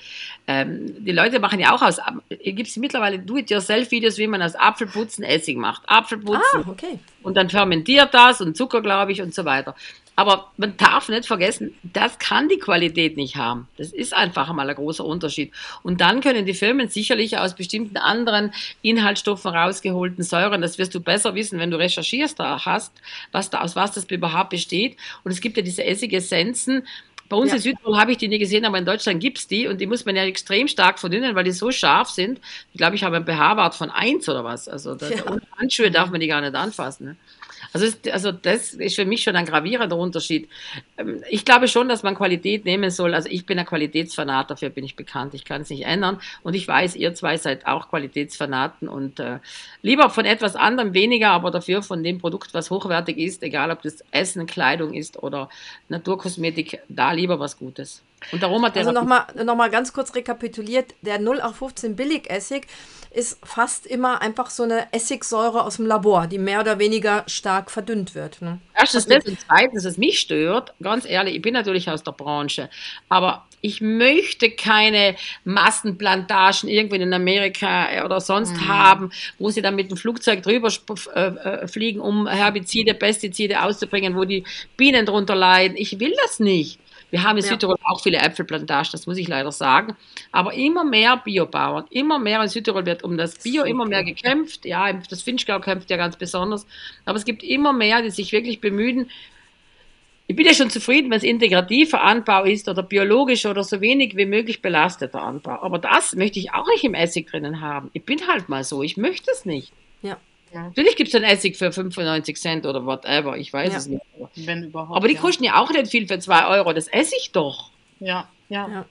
ähm, die Leute machen ja auch aus, gibt es mittlerweile Do-it-yourself-Videos, wie man aus Apfelputzen Essig macht, Apfelputzen ah, okay. und dann fermentiert das und Zucker, glaube ich, und so weiter. Aber man darf nicht vergessen, das kann die Qualität nicht haben. Das ist einfach mal ein großer Unterschied. Und dann können die Firmen sicherlich aus bestimmten anderen Inhaltsstoffen rausgeholten Säuren, das wirst du besser wissen, wenn du recherchierst da hast, was da, aus was das überhaupt besteht. Und es gibt ja diese Essigessenzen, bei uns ja. in Südtirol habe ich die nie gesehen, aber in Deutschland gibt es die und die muss man ja extrem stark verdünnen, weil die so scharf sind. Ich glaube, ich habe einen pH-Wert von 1 oder was. Also das, ja. ohne Handschuhe darf man die gar nicht anfassen. Ne? Also, also das ist für mich schon ein gravierender Unterschied. Ähm, ich glaube schon, dass man Qualität nehmen soll. Also ich bin ein Qualitätsfanat, dafür bin ich bekannt. Ich kann es nicht ändern. Und ich weiß, ihr zwei seid auch Qualitätsfanaten und äh, lieber von etwas anderem weniger, aber dafür von dem Produkt, was hochwertig ist, egal ob das Essen, Kleidung ist oder Naturkosmetik, da lieber was Gutes. Und darum hat der also nochmal noch mal ganz kurz rekapituliert, der 0815 Billigessig ist fast immer einfach so eine Essigsäure aus dem Labor, die mehr oder weniger stark verdünnt wird. Ne? Erstens das und zweitens, es mich stört, ganz ehrlich, ich bin natürlich aus der Branche, aber ich möchte keine Massenplantagen irgendwo in Amerika oder sonst mhm. haben, wo sie dann mit dem Flugzeug drüber äh, äh, fliegen, um Herbizide, Pestizide auszubringen, wo die Bienen drunter leiden. Ich will das nicht. Wir haben in ja. Südtirol auch viele Äpfelplantagen, das muss ich leider sagen. Aber immer mehr Biobauern, immer mehr in Südtirol wird um das Bio immer mehr gekämpft. Ja, das Finchgau kämpft ja ganz besonders. Aber es gibt immer mehr, die sich wirklich bemühen, Ich bin ja schon zufrieden, wenn es integrativer Anbau ist oder biologisch oder so wenig wie möglich belasteter Anbau. Aber das möchte ich auch nicht im Essig drinnen haben. Ich bin halt mal so, ich möchte es nicht. Ja. Ja. Natürlich gibt es einen Essig für 95 Cent oder whatever, ich weiß Ja. es nicht. Wenn überhaupt. Aber die ja. kosten ja auch nicht viel für 2 Euro, das esse ich doch. Ja, ja. Ja.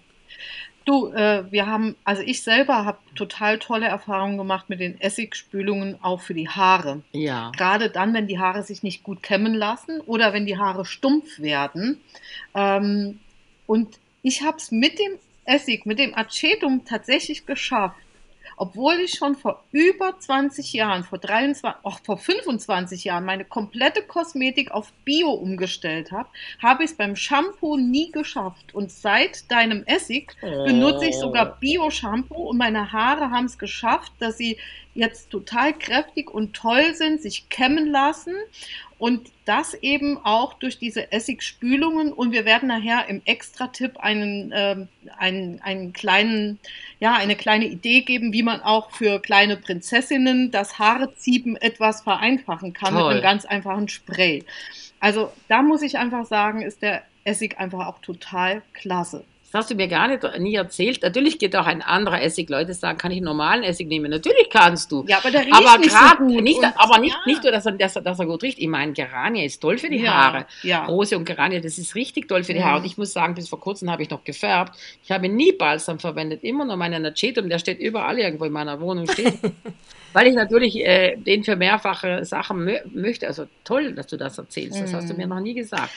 Du, äh, wir haben, also ich selber habe total tolle Erfahrungen gemacht mit den Essigspülungen auch für die Haare. Ja. Gerade dann, wenn die Haare sich nicht gut kämmen lassen oder wenn die Haare stumpf werden. Ähm, und ich habe es mit dem Essig, mit dem Acetum tatsächlich geschafft. Obwohl ich schon vor über 20 Jahren, vor 23, auch vor 25 Jahren meine komplette Kosmetik auf Bio umgestellt habe, habe ich es beim Shampoo nie geschafft. Und seit deinem Essig benutze ich sogar Bio-Shampoo und meine Haare haben es geschafft, dass sie jetzt total kräftig und toll sind, sich kämmen lassen und das eben auch durch diese Essigspülungen und wir werden nachher im Extra-Tipp einen, ähm, einen, einen kleinen, ja, eine kleine Idee geben, wie man auch für kleine Prinzessinnen das Haareziehen etwas vereinfachen kann mit Toll. einem ganz einfachen Spray. Also da muss ich einfach sagen, ist der Essig einfach auch total klasse. Das hast du mir gar nicht nie erzählt. Natürlich geht auch ein anderer Essig. Leute sagen, kann ich einen normalen Essig nehmen? Natürlich kannst du. Ja, aber der riecht aber nicht grad so gut. nicht, und- aber nicht, ja. nicht nur, dass er, dass, er, dass er gut riecht. Ich meine, Geranie ist toll für die Ja, Haare. ja. Rose und Geranie, das ist richtig toll für die. Haare. Und ich muss sagen, bis vor kurzem habe ich noch gefärbt. Ich habe nie Balsam verwendet, immer nur meinen Acetum. Der steht überall irgendwo in meiner Wohnung stehen. Weil ich natürlich äh, den für mehrfache Sachen mö möchte. Also toll, dass du das erzählst. Das hast du Mhm. mir noch nie gesagt.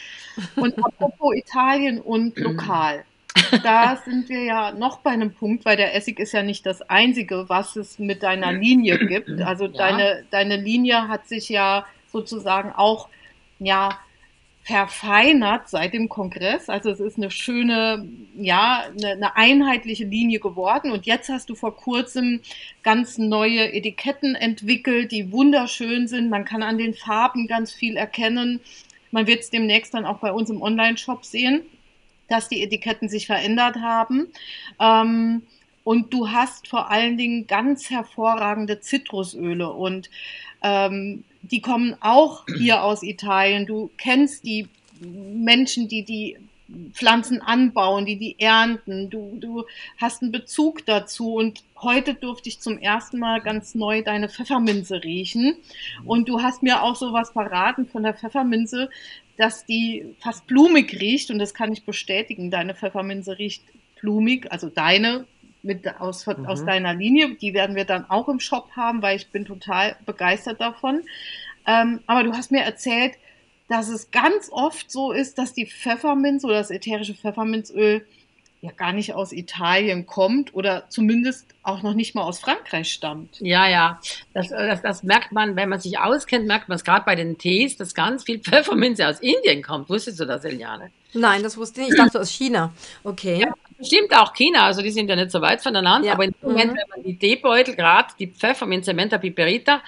Und apropos Italien und lokal. Da sind wir ja noch bei einem Punkt, weil der Essig ist ja nicht das Einzige, was es mit deiner Linie gibt. Also Ja. deine, deine Linie hat sich ja sozusagen auch ja, verfeinert seit dem Kongress. Also es ist eine schöne, ja, eine, eine einheitliche Linie geworden. Und jetzt hast du vor kurzem ganz neue Etiketten entwickelt, die wunderschön sind. Man kann an den Farben ganz viel erkennen. Man wird es demnächst dann auch bei uns im Online-Shop sehen, dass die Etiketten sich verändert haben. Ähm, und du hast vor allen Dingen ganz hervorragende Zitrusöle und ähm, die kommen auch hier aus Italien. Du kennst die Menschen, die die Pflanzen anbauen, die die ernten. Du, du hast einen Bezug dazu und heute durfte ich zum ersten Mal ganz neu deine Pfefferminze riechen und du hast mir auch sowas verraten von der Pfefferminze, dass die fast blumig riecht und das kann ich bestätigen. Deine Pfefferminze riecht blumig, also deine mit, aus, Mhm. aus deiner Linie. Die werden wir dann auch im Shop haben, weil ich bin total begeistert davon. Ähm, aber du hast mir erzählt, dass es ganz oft so ist, dass die Pfefferminz oder das ätherische Pfefferminzöl ja gar nicht aus Italien kommt oder zumindest auch noch nicht mal aus Frankreich stammt. Ja, ja. Das, das, das merkt man, wenn man sich auskennt, merkt man es gerade bei den Tees, dass ganz viel Pfefferminze aus Indien kommt. Wusstest du das, Eliane? Nein, das wusste ich nicht. Ich dachte aus China. Okay. Stimmt auch China, also die sind ja nicht so weit voneinander, Ja. aber im Moment, Mhm. wenn man die Teebeutel, gerade die Pfefferminze, Menta piperita,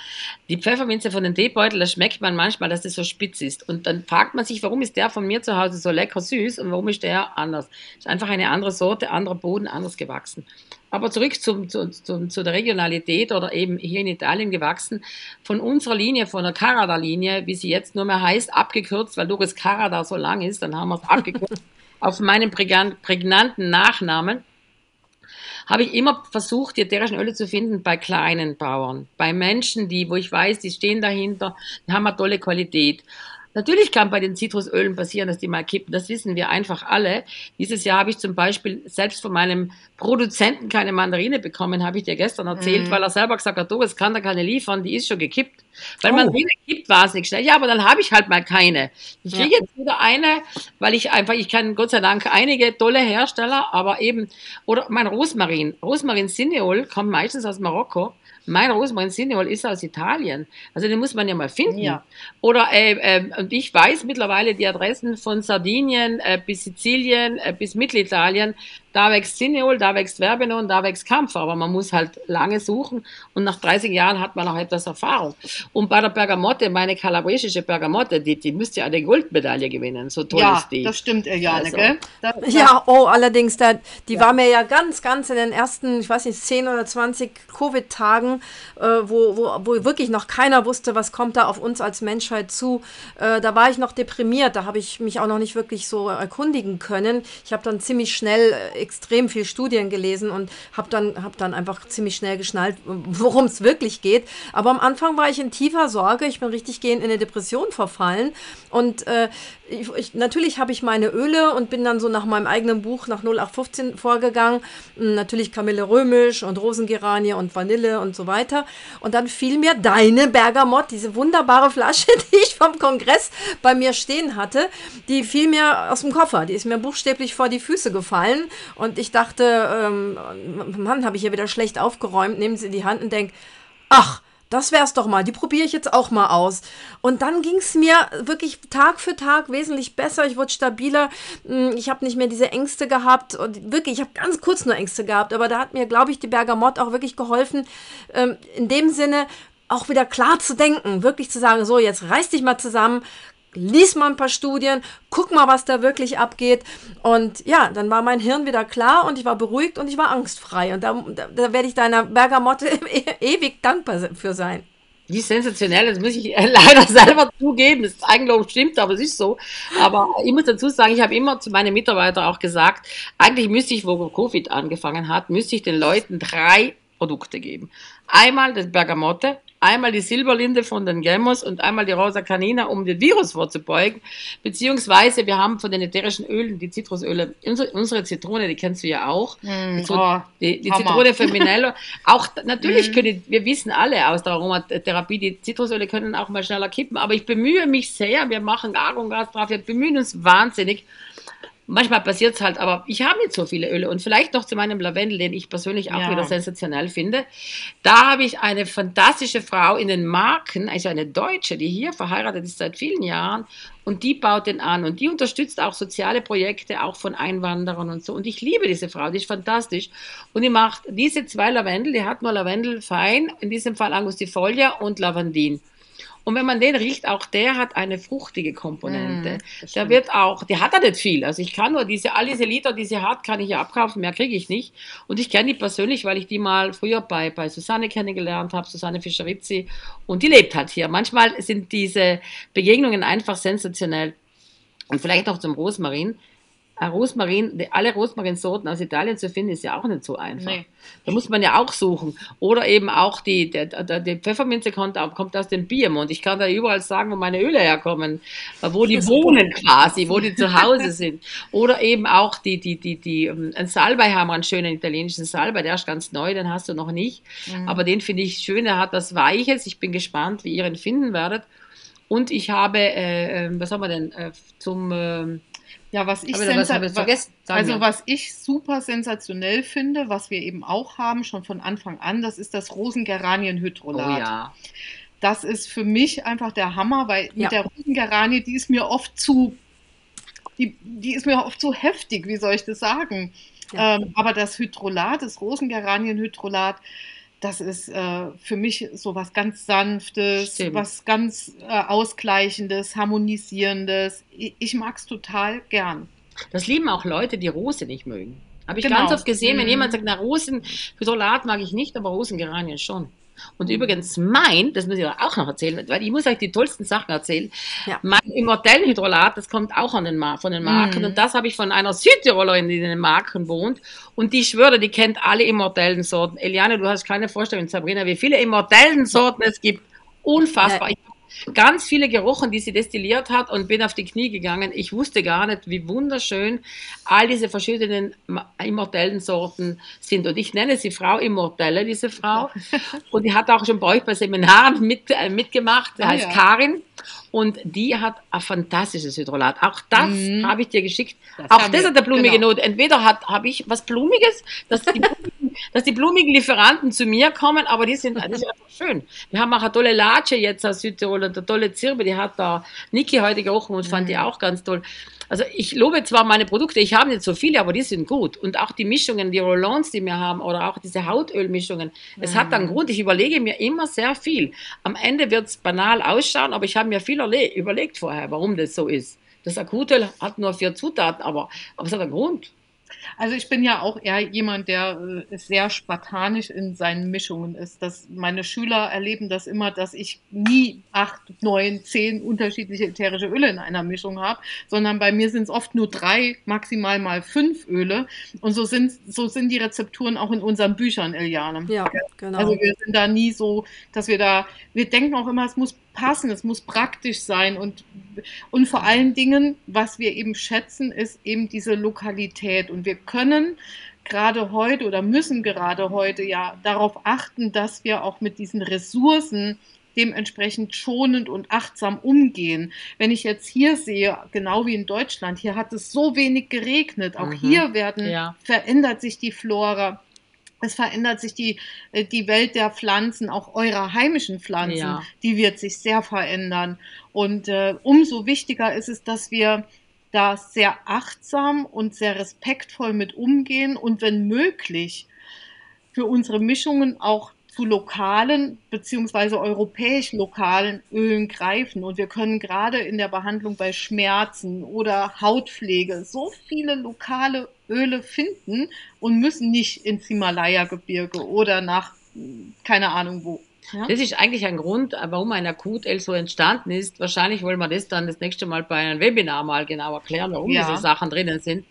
die Pfefferminze von den Teebeuteln, da schmeckt man manchmal, dass das so spitz ist. Und dann fragt man sich, warum ist der von mir zu Hause so lecker süß und warum ist der anders? Ist einfach eine andere Sorte, anderer Boden, anders gewachsen. Aber zurück zum, zu, zum, zu der Regionalität oder eben hier in Italien gewachsen, von unserer Linie, von der Carada-Linie, wie sie jetzt nur mehr heißt, abgekürzt, weil Doris Carada so lang ist, dann haben wir es abgekürzt auf meinen prägnan- prägnanten Nachnamen, habe ich immer versucht, die ätherischen Öle zu finden bei kleinen Bauern, bei Menschen, die, wo ich weiß, die stehen dahinter, die haben eine tolle Qualität. Natürlich kann bei den Zitrusölen passieren, dass die mal kippen. Das wissen wir einfach alle. Dieses Jahr habe ich zum Beispiel selbst von meinem Produzenten keine Mandarine bekommen, habe ich dir gestern erzählt, Mhm. weil er selber gesagt hat, du, es kann da keine liefern, die ist schon gekippt. Weil Oh. Mandarine kippt, war es nicht schnell. Ja, aber dann habe ich halt mal keine. Ich kriege Ja. jetzt wieder eine, weil ich einfach, ich kann Gott sei Dank einige tolle Hersteller, aber eben, oder mein Rosmarin. Rosmarin Cineol kommt meistens aus Marokko. Mein Rosmarin Cineol ist aus Italien. Also den muss man ja mal finden. Ja. Oder, äh, äh, und ich weiß mittlerweile die Adressen von Sardinien äh, bis Sizilien äh, bis Mittelitalien. Da wächst Cineol, da wächst Verbenon, da wächst Kampfer, aber man muss halt lange suchen und nach 30 Jahren hat man auch etwas Erfahrung. Und bei der Bergamotte, meine kalabrische Bergamotte, die, die müsste ja eine Goldmedaille gewinnen, so toll ja, ist die. das stimmt, Eliane, also. gell? Da, ja, oh, allerdings, da, die ja. war mir ja ganz, ganz in den ersten, ich weiß nicht, 10 oder 20 Covid-Tagen, äh, wo, wo, wo wirklich noch keiner wusste, was kommt da auf uns als Menschheit zu. Äh, da war ich noch deprimiert, da habe ich mich auch noch nicht wirklich so erkundigen können. Ich habe dann ziemlich schnell äh, extrem viel Studien gelesen und habe dann, hab dann einfach ziemlich schnell geschnallt, worum es wirklich geht. Aber am Anfang war ich in tiefer Sorge. Ich bin richtig gehend in eine Depression verfallen. Und äh, ich, ich, natürlich habe ich meine Öle und bin dann so nach meinem eigenen Buch nach 0815 vorgegangen. Hm, natürlich Kamille Römisch und Rosengeranie und Vanille und so weiter. Und dann fiel mir deine Bergamott, diese wunderbare Flasche, die ich vom Kongress bei mir stehen hatte, die fiel mir aus dem Koffer. Die ist mir buchstäblich vor die Füße gefallen. Und ich dachte, ähm, Mann, habe ich hier wieder schlecht aufgeräumt, nehme sie in die Hand und denke, ach, das wär's doch mal. Die probiere ich jetzt auch mal aus. Und dann ging es mir wirklich Tag für Tag wesentlich besser. Ich wurde stabiler. Hm, ich habe nicht mehr diese Ängste gehabt. Und wirklich, ich habe ganz kurz nur Ängste gehabt. Aber da hat mir, glaube ich, die Bergamott auch wirklich geholfen. Ähm, in dem Sinne, auch wieder klar zu denken, wirklich zu sagen, so, jetzt reiß dich mal zusammen, lies mal ein paar Studien, guck mal, was da wirklich abgeht. Und ja, dann war mein Hirn wieder klar und ich war beruhigt und ich war angstfrei. Und da, da, da werde ich deiner Bergamotte ewig dankbar für sein. Die ist sensationell, das muss ich leider selber zugeben. Das Eigenlob stimmt, aber es ist so. Aber ich muss dazu sagen, ich habe immer zu meinen Mitarbeitern auch gesagt, eigentlich müsste ich, wo Covid angefangen hat, müsste ich den Leuten drei Produkte geben. Einmal das Bergamotte, einmal die Silberlinde von den Gemmos und einmal die Rosa Canina, um den Virus vorzubeugen. Beziehungsweise wir haben von den ätherischen Ölen, die Zitrusöle, unsere, unsere Zitrone, die kennst du ja auch. Mm, so, oh, die, die Zitrone für Minello. auch natürlich mm. können, wir wissen alle aus der Aromatherapie, die Zitrusöle können auch mal schneller kippen, aber ich bemühe mich sehr, wir machen Argongas drauf, wir bemühen uns wahnsinnig, Manchmal passiert es halt, aber ich habe nicht so viele Öle. Und vielleicht noch zu meinem Lavendel, den ich persönlich auch ja. wieder sensationell finde. Da habe ich eine fantastische Frau in den Marken, also eine Deutsche, die hier verheiratet ist seit vielen Jahren und die baut den an und die unterstützt auch soziale Projekte, auch von Einwanderern und so. Und ich liebe diese Frau, die ist fantastisch. Und die macht diese zwei Lavendel, die hat nur Lavendel fein, in diesem Fall Angustifolia und Lavandin. Und wenn man den riecht, auch der hat eine fruchtige Komponente. Mm, der wird auch, der hat da nicht viel. Also ich kann nur diese, all diese Liter, die sie hat, kann ich ja abkaufen, mehr kriege ich nicht. Und ich kenne die persönlich, weil ich die mal früher bei, bei Susanne kennengelernt habe, Susanne Fischerizzi. Und die lebt halt hier. Manchmal sind diese Begegnungen einfach sensationell. Und vielleicht noch zum Rosmarin. Rosmarin, alle Rosmarinsorten aus Italien zu finden, ist ja auch nicht so einfach. Nee. Da muss man ja auch suchen. Oder eben auch die, die, die Pfefferminze kommt, kommt aus dem Piemont. Ich kann da überall sagen, wo meine Öle herkommen, wo die wohnen quasi, wo die zu Hause sind. Oder eben auch die, die, die, die, ähm, ein Salbei haben wir, einen schönen italienischen Salbei, der ist ganz neu, den hast du noch nicht. Mhm. Aber den finde ich schön, er hat was Weiches. Ich bin gespannt, wie ihr ihn finden werdet. Und ich habe, äh, ähm, was haben wir denn, äh, zum, äh, ja, was ich, was also was ich super sensationell finde, was wir eben auch haben, schon von Anfang an, das ist das Rosengeranienhydrolat. Oh ja. Das ist für mich einfach der Hammer, weil ja. mit der Rosengeranie, die ist mir oft zu, die, die ist mir oft zu heftig, wie soll ich das sagen? Ja. Ähm, aber das Hydrolat, das Rosengeranienhydrolat, das ist äh, für mich so was ganz Sanftes, Stimmt. was ganz äh, Ausgleichendes, Harmonisierendes. Ich, ich mag es total gern. Das lieben auch Leute, die Rose nicht mögen. Habe ich genau. ganz oft gesehen, wenn mhm. jemand sagt, na Rosen, Hydrolat mag ich nicht, aber Rosengeranien schon. Und übrigens mein, das muss ich auch noch erzählen, weil ich muss euch die tollsten Sachen erzählen. Ja. Mein Immortell-Hydrolat, das kommt auch an den von den Marken. Mm. Und das habe ich von einer Südtirolerin, die in den Marken wohnt. Und die schwöre, die kennt alle immortellen Sorten. Eliane, du hast keine Vorstellung, Sabrina, wie viele immortellen Sorten es gibt. Unfassbar. Ja ganz viele gerochen, die sie destilliert hat und bin auf die Knie gegangen. Ich wusste gar nicht, wie wunderschön all diese verschiedenen immortellen Sorten sind. Und ich nenne sie Frau Immortelle, diese Frau. Und die hat auch schon bei euch bei Seminaren mit, äh, mitgemacht. Die ah, heißt ja. Karin. Und die hat ein fantastisches Hydrolat. Auch das mhm. habe ich dir geschickt. Das auch das hat eine blumige genau. Note. Entweder habe ich was Blumiges, das die dass die blumigen Lieferanten zu mir kommen, aber die sind, das ist einfach schön. Wir haben auch eine tolle Latsche jetzt aus Südtirol und eine tolle Zirbe, die hat da Niki heute gerochen und fand die mhm. auch ganz toll. Also ich lobe zwar meine Produkte, ich habe nicht so viele, aber die sind gut. Und auch die Mischungen, die Rollons, die wir haben, oder auch diese Hautölmischungen. Es mhm. hat einen Grund. Ich überlege mir immer sehr viel. Am Ende wird es banal ausschauen, aber ich habe mir viel überlegt vorher, warum das so ist. Das Akutöl hat nur vier Zutaten, aber, aber es hat einen Grund. Also ich bin ja auch eher jemand, der äh, sehr spartanisch in seinen Mischungen ist. Dass meine Schüler erleben das immer, dass ich nie acht, neun, zehn unterschiedliche ätherische Öle in einer Mischung habe, sondern bei mir sind es oft nur drei, maximal mal fünf Öle. Und so sind, so sind die Rezepturen auch in unseren Büchern, Eliane. Ja, genau. Also wir sind da nie so, dass wir da, wir denken auch immer, es muss passen, es muss praktisch sein und, und vor allen Dingen, was wir eben schätzen, ist eben diese Lokalität und wir können gerade heute oder müssen gerade heute ja darauf achten, dass wir auch mit diesen Ressourcen dementsprechend schonend und achtsam umgehen. Wenn ich jetzt hier sehe, genau wie in Deutschland, hier hat es so wenig geregnet. Auch mhm. hier werden, ja. verändert sich die Flora. Es verändert sich die, äh, die Welt der Pflanzen, auch eurer heimischen Pflanzen, ja. die wird sich sehr verändern. Und äh, umso wichtiger ist es, dass wir da sehr achtsam und sehr respektvoll mit umgehen und wenn möglich für unsere Mischungen auch zu lokalen beziehungsweise europäisch lokalen Ölen greifen. Und wir können gerade in der Behandlung bei Schmerzen oder Hautpflege so viele lokale Öle finden und müssen nicht ins Himalaya-Gebirge oder nach keine Ahnung wo. Ja? Das ist eigentlich ein Grund, warum ein Akutel so entstanden ist. Wahrscheinlich wollen wir das dann das nächste Mal bei einem Webinar mal genau erklären, warum ja. diese Sachen drinnen sind.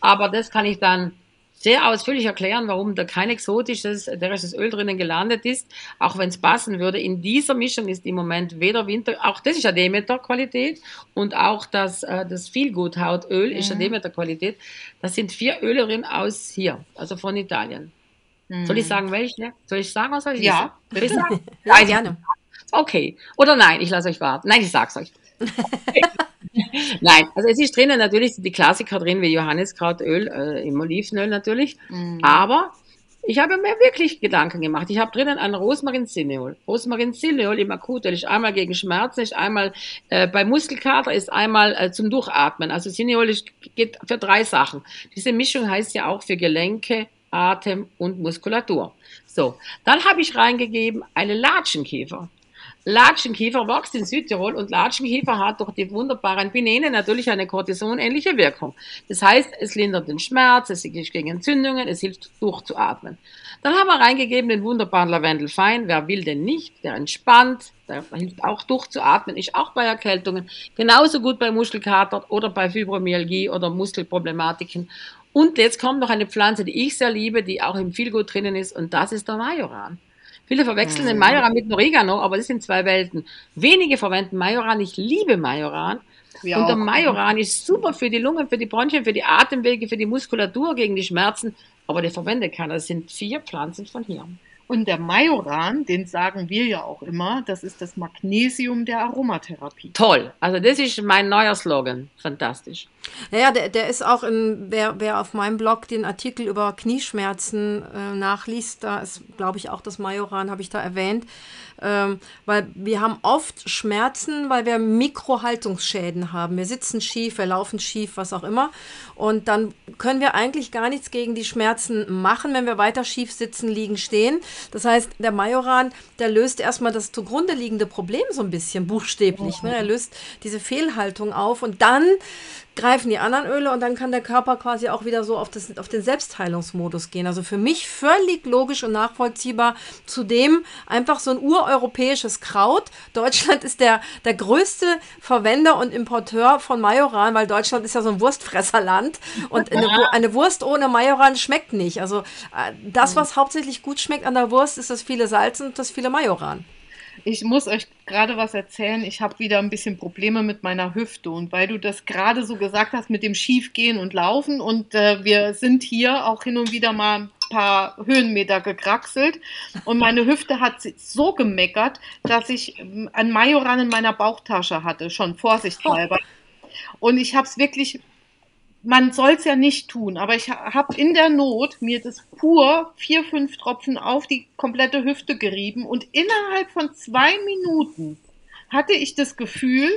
Aber das kann ich dann sehr ausführlich erklären, warum da kein exotisches ätherisches Öl drinnen gelandet ist, auch wenn es passen würde. In dieser Mischung ist im Moment weder Winter, auch das ist ja Demeter-Qualität und auch das, äh, das Feelgood-Hautöl mhm. ist ja Demeter-Qualität. Das sind vier Öle drin aus hier, also von Italien. Mhm. Soll ich sagen, welche? Soll ich sagen, was soll ich Ja, bitte. Sagen? ja, gerne. Okay. Oder nein, ich lasse euch warten. Nein, ich sag's euch. Nein, also es ist drinnen natürlich die Klassiker drin, wie Johanniskrautöl, äh, im Olivenöl natürlich. Mhm. Aber ich habe mir wirklich Gedanken gemacht. Ich habe drinnen ein Rosmarin-Cineol. Rosmarin-Cineol im Akutöl ist einmal gegen Schmerzen, ist einmal äh, bei Muskelkater, ist einmal äh, zum Durchatmen. Also Cineol ist, geht für drei Sachen. Diese Mischung heißt ja auch für Gelenke, Atem und Muskulatur. So, dann habe ich reingegeben eine Latschenkäfer. Latschenkiefer wächst in Südtirol und Latschenkiefer hat durch die wunderbaren Pinene natürlich eine kortisonähnliche Wirkung. Das heißt, es lindert den Schmerz, es hilft gegen Entzündungen, es hilft durchzuatmen. Dann haben wir reingegeben den wunderbaren Lavendelfein. Wer will denn nicht? Der entspannt, der hilft auch durchzuatmen, ist auch bei Erkältungen, genauso gut bei Muskelkater oder bei Fibromyalgie oder Muskelproblematiken. Und jetzt kommt noch eine Pflanze, die ich sehr liebe, die auch im Vielgut drinnen ist, und das ist der Majoran. Viele verwechseln mhm. den Majoran mit Oregano, aber das sind zwei Welten. Wenige verwenden Majoran. Ich liebe Majoran. Wir und der Majoran ist super für die Lungen, für die Bronchien, für die Atemwege, für die Muskulatur, gegen die Schmerzen. Aber der verwendet keiner. Das sind vier Pflanzen von hier. Und der Majoran, den sagen wir ja auch immer, das ist das Magnesium der Aromatherapie. Toll. Also das ist mein neuer Slogan. Fantastisch. Naja, der, der ist auch in, wer, wer auf meinem Blog den Artikel über Knieschmerzen äh, nachliest, da ist, glaube ich, auch das Majoran, habe ich da erwähnt. Ähm, weil wir haben oft Schmerzen, weil wir Mikrohaltungsschäden haben. Wir sitzen schief, wir laufen schief, was auch immer. Und dann können wir eigentlich gar nichts gegen die Schmerzen machen, wenn wir weiter schief sitzen, liegen, stehen. Das heißt, der Majoran, der löst erstmal das zugrunde liegende Problem so ein bisschen buchstäblich. Ne? Er löst diese Fehlhaltung auf und dann greifen die anderen Öle und dann kann der Körper quasi auch wieder so auf, das, auf den Selbstheilungsmodus gehen. Also für mich völlig logisch und nachvollziehbar. Zudem einfach so ein ureuropäisches Kraut. Deutschland ist der, der größte Verwender und Importeur von Majoran, weil Deutschland ist ja so ein Wurstfresserland und eine, eine Wurst ohne Majoran schmeckt nicht. Also äh, das, was hauptsächlich gut schmeckt an der Wurst, ist das viele Salz und das viele Majoran. Ich muss euch gerade was erzählen. Ich habe wieder ein bisschen Probleme mit meiner Hüfte. Und weil du das gerade so gesagt hast mit dem Schiefgehen und Laufen und äh, wir sind hier auch hin und wieder mal ein paar Höhenmeter gekraxelt und meine Hüfte hat so gemeckert, dass ich ähm, ein Majoran in meiner Bauchtasche hatte, schon vorsichtshalber. Und ich habe es wirklich man soll es ja nicht tun, aber ich habe in der Not mir das pur vier, fünf Tropfen auf die komplette Hüfte gerieben und innerhalb von zwei Minuten hatte ich das Gefühl,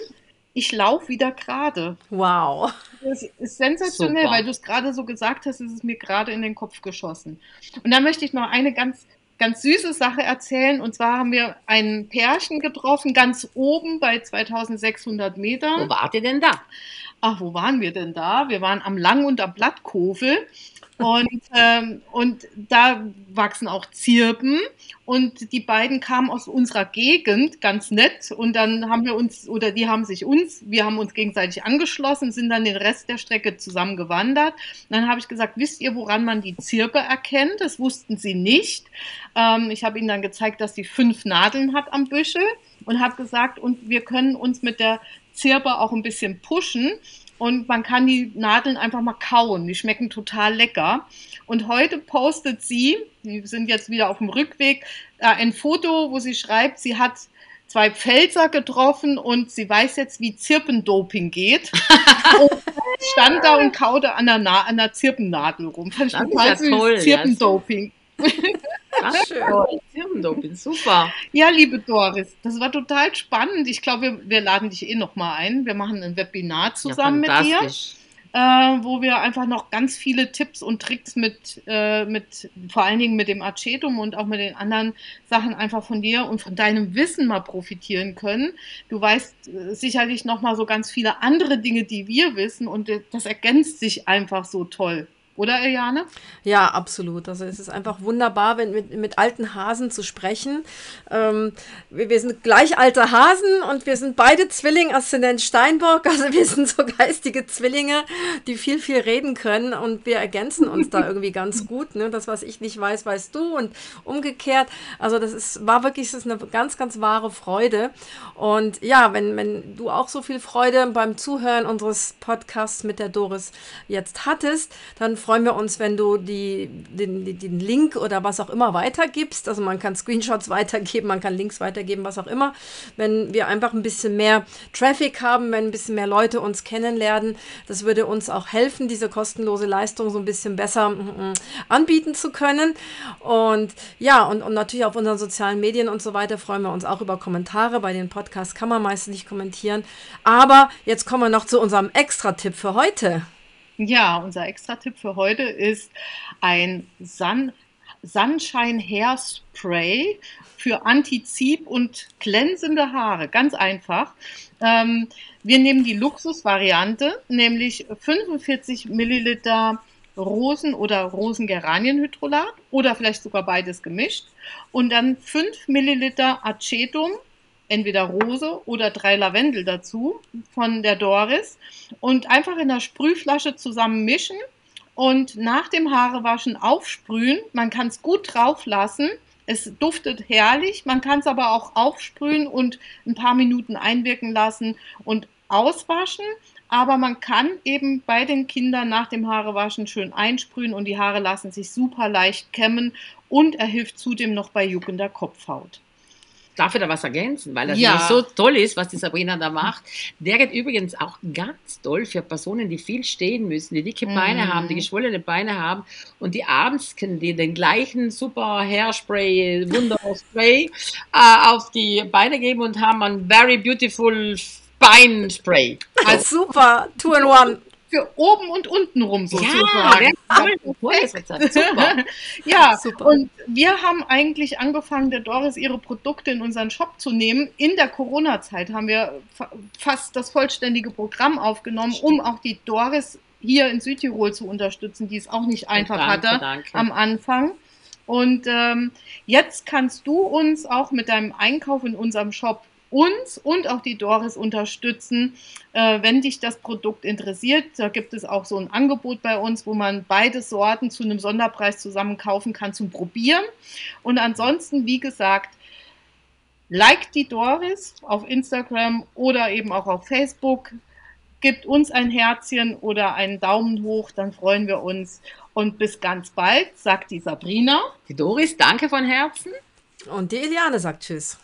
ich laufe wieder gerade. Wow. Das ist sensationell, Super. weil du es gerade so gesagt hast, ist es mir gerade in den Kopf geschossen. Und dann möchte ich noch eine ganz, ganz süße Sache erzählen. Und zwar haben wir ein Pärchen getroffen, ganz oben bei 2600 Metern. Wo wart ihr denn da? Ach, wo waren wir denn da? Wir waren am Lang- und am Blattkofel. Und, ähm, und da wachsen auch Zirpen. Und die beiden kamen aus unserer Gegend, ganz nett. Und dann haben wir uns, oder die haben sich uns, wir haben uns gegenseitig angeschlossen, sind dann den Rest der Strecke zusammen gewandert. Und dann habe ich gesagt, wisst ihr, woran man die Zirpe erkennt? Das wussten sie nicht. Ähm, ich habe ihnen dann gezeigt, dass sie fünf Nadeln hat am Büschel und habe gesagt, und wir können uns mit der Zirbe auch ein bisschen pushen und man kann die Nadeln einfach mal kauen. Die schmecken total lecker. Und heute postet sie, wir sind jetzt wieder auf dem Rückweg, äh, ein Foto, wo sie schreibt, sie hat zwei Pfälzer getroffen und sie weiß jetzt, wie Zirpendoping geht. und stand da und kaute an der, Na an der Zirpennadel rum. Fand ich total ja toll. Zirpendoping. Ach, schön. Firmendoping, super. Ja, liebe Doris, das war total spannend. Ich glaube, wir, wir laden dich eh nochmal ein. Wir machen ein Webinar zusammen ja, mit dir. Äh, wo wir einfach noch ganz viele Tipps und Tricks mit, äh, mit, vor allen Dingen mit dem Acetum und auch mit den anderen Sachen einfach von dir und von deinem Wissen mal profitieren können. Du weißt äh, sicherlich noch mal so ganz viele andere Dinge, die wir wissen und das ergänzt sich einfach so toll. Oder, Eliane? Ja, absolut. Also es ist einfach wunderbar, wenn, mit, mit alten Hasen zu sprechen. Ähm, wir, wir, sind gleich alte Hasen und wir sind beide Zwilling, Aszendent Steinbock. Also wir sind so geistige Zwillinge, die viel, viel reden können und wir ergänzen uns da irgendwie ganz gut. Ne? Das, was ich nicht weiß, weißt du und umgekehrt. Also das ist, war wirklich das ist eine ganz, ganz wahre Freude. Und ja, wenn, wenn du auch so viel Freude beim Zuhören unseres Podcasts mit der Doris jetzt hattest, dann freuen wir uns, wenn du die, den, den Link oder was auch immer weitergibst. Also man kann Screenshots weitergeben, man kann Links weitergeben, was auch immer. Wenn wir einfach ein bisschen mehr Traffic haben, wenn ein bisschen mehr Leute uns kennenlernen, das würde uns auch helfen, diese kostenlose Leistung so ein bisschen besser mm, anbieten zu können. Und ja, und, und natürlich auf unseren sozialen Medien und so weiter freuen wir uns auch über Kommentare. Bei den Podcasts kann man meistens nicht kommentieren. Aber jetzt kommen wir noch zu unserem Extra-Tipp für heute. Ja, unser Extra-Tipp für heute ist ein Sun Sunshine Hairspray für Antizip und glänzende Haare. Ganz einfach. Ähm, wir nehmen die Luxusvariante, nämlich 45 Milliliter Rosen- oder Rosengeranienhydrolat oder vielleicht sogar beides gemischt und dann 5 Milliliter Acetum entweder Rose oder drei Lavendel dazu von der Doris und einfach in der Sprühflasche zusammen mischen und nach dem Haarewaschen aufsprühen. Man kann es gut drauf lassen. Es duftet herrlich. Man kann es aber auch aufsprühen und ein paar Minuten einwirken lassen und auswaschen. Aber man kann eben bei den Kindern nach dem Haarewaschen schön einsprühen und die Haare lassen sich super leicht kämmen und er hilft zudem noch bei juckender Kopfhaut darf ich da was ergänzen, weil das ja. so toll ist, was die Sabrina da macht. Der geht übrigens auch ganz toll für Personen, die viel stehen müssen, die dicke Beine mhm. haben, die geschwollene Beine haben und die abends können die den gleichen super Hairspray, Wunderspray äh, auf die Beine geben und haben ein very beautiful Beinspray. Also super, two in one für oben und unten rum sozusagen. Ja, ja Super. und wir haben eigentlich angefangen, der Doris ihre Produkte in unseren Shop zu nehmen. In der Corona-Zeit haben wir fast das vollständige Programm aufgenommen, um auch die Doris hier in Südtirol zu unterstützen, die es auch nicht einfach danke, hatte danke. am Anfang. Und ähm, jetzt kannst du uns auch mit deinem Einkauf in unserem Shop uns und auch die Doris unterstützen, äh, wenn dich das Produkt interessiert. Da gibt es auch so ein Angebot bei uns, wo man beide Sorten zu einem Sonderpreis zusammen kaufen kann zum Probieren. Und ansonsten, wie gesagt, like die Doris auf Instagram oder eben auch auf Facebook. Gibt uns ein Herzchen oder einen Daumen hoch, dann freuen wir uns. Und bis ganz bald, sagt die Sabrina. Die Doris, danke von Herzen. Und die Eliane sagt Tschüss.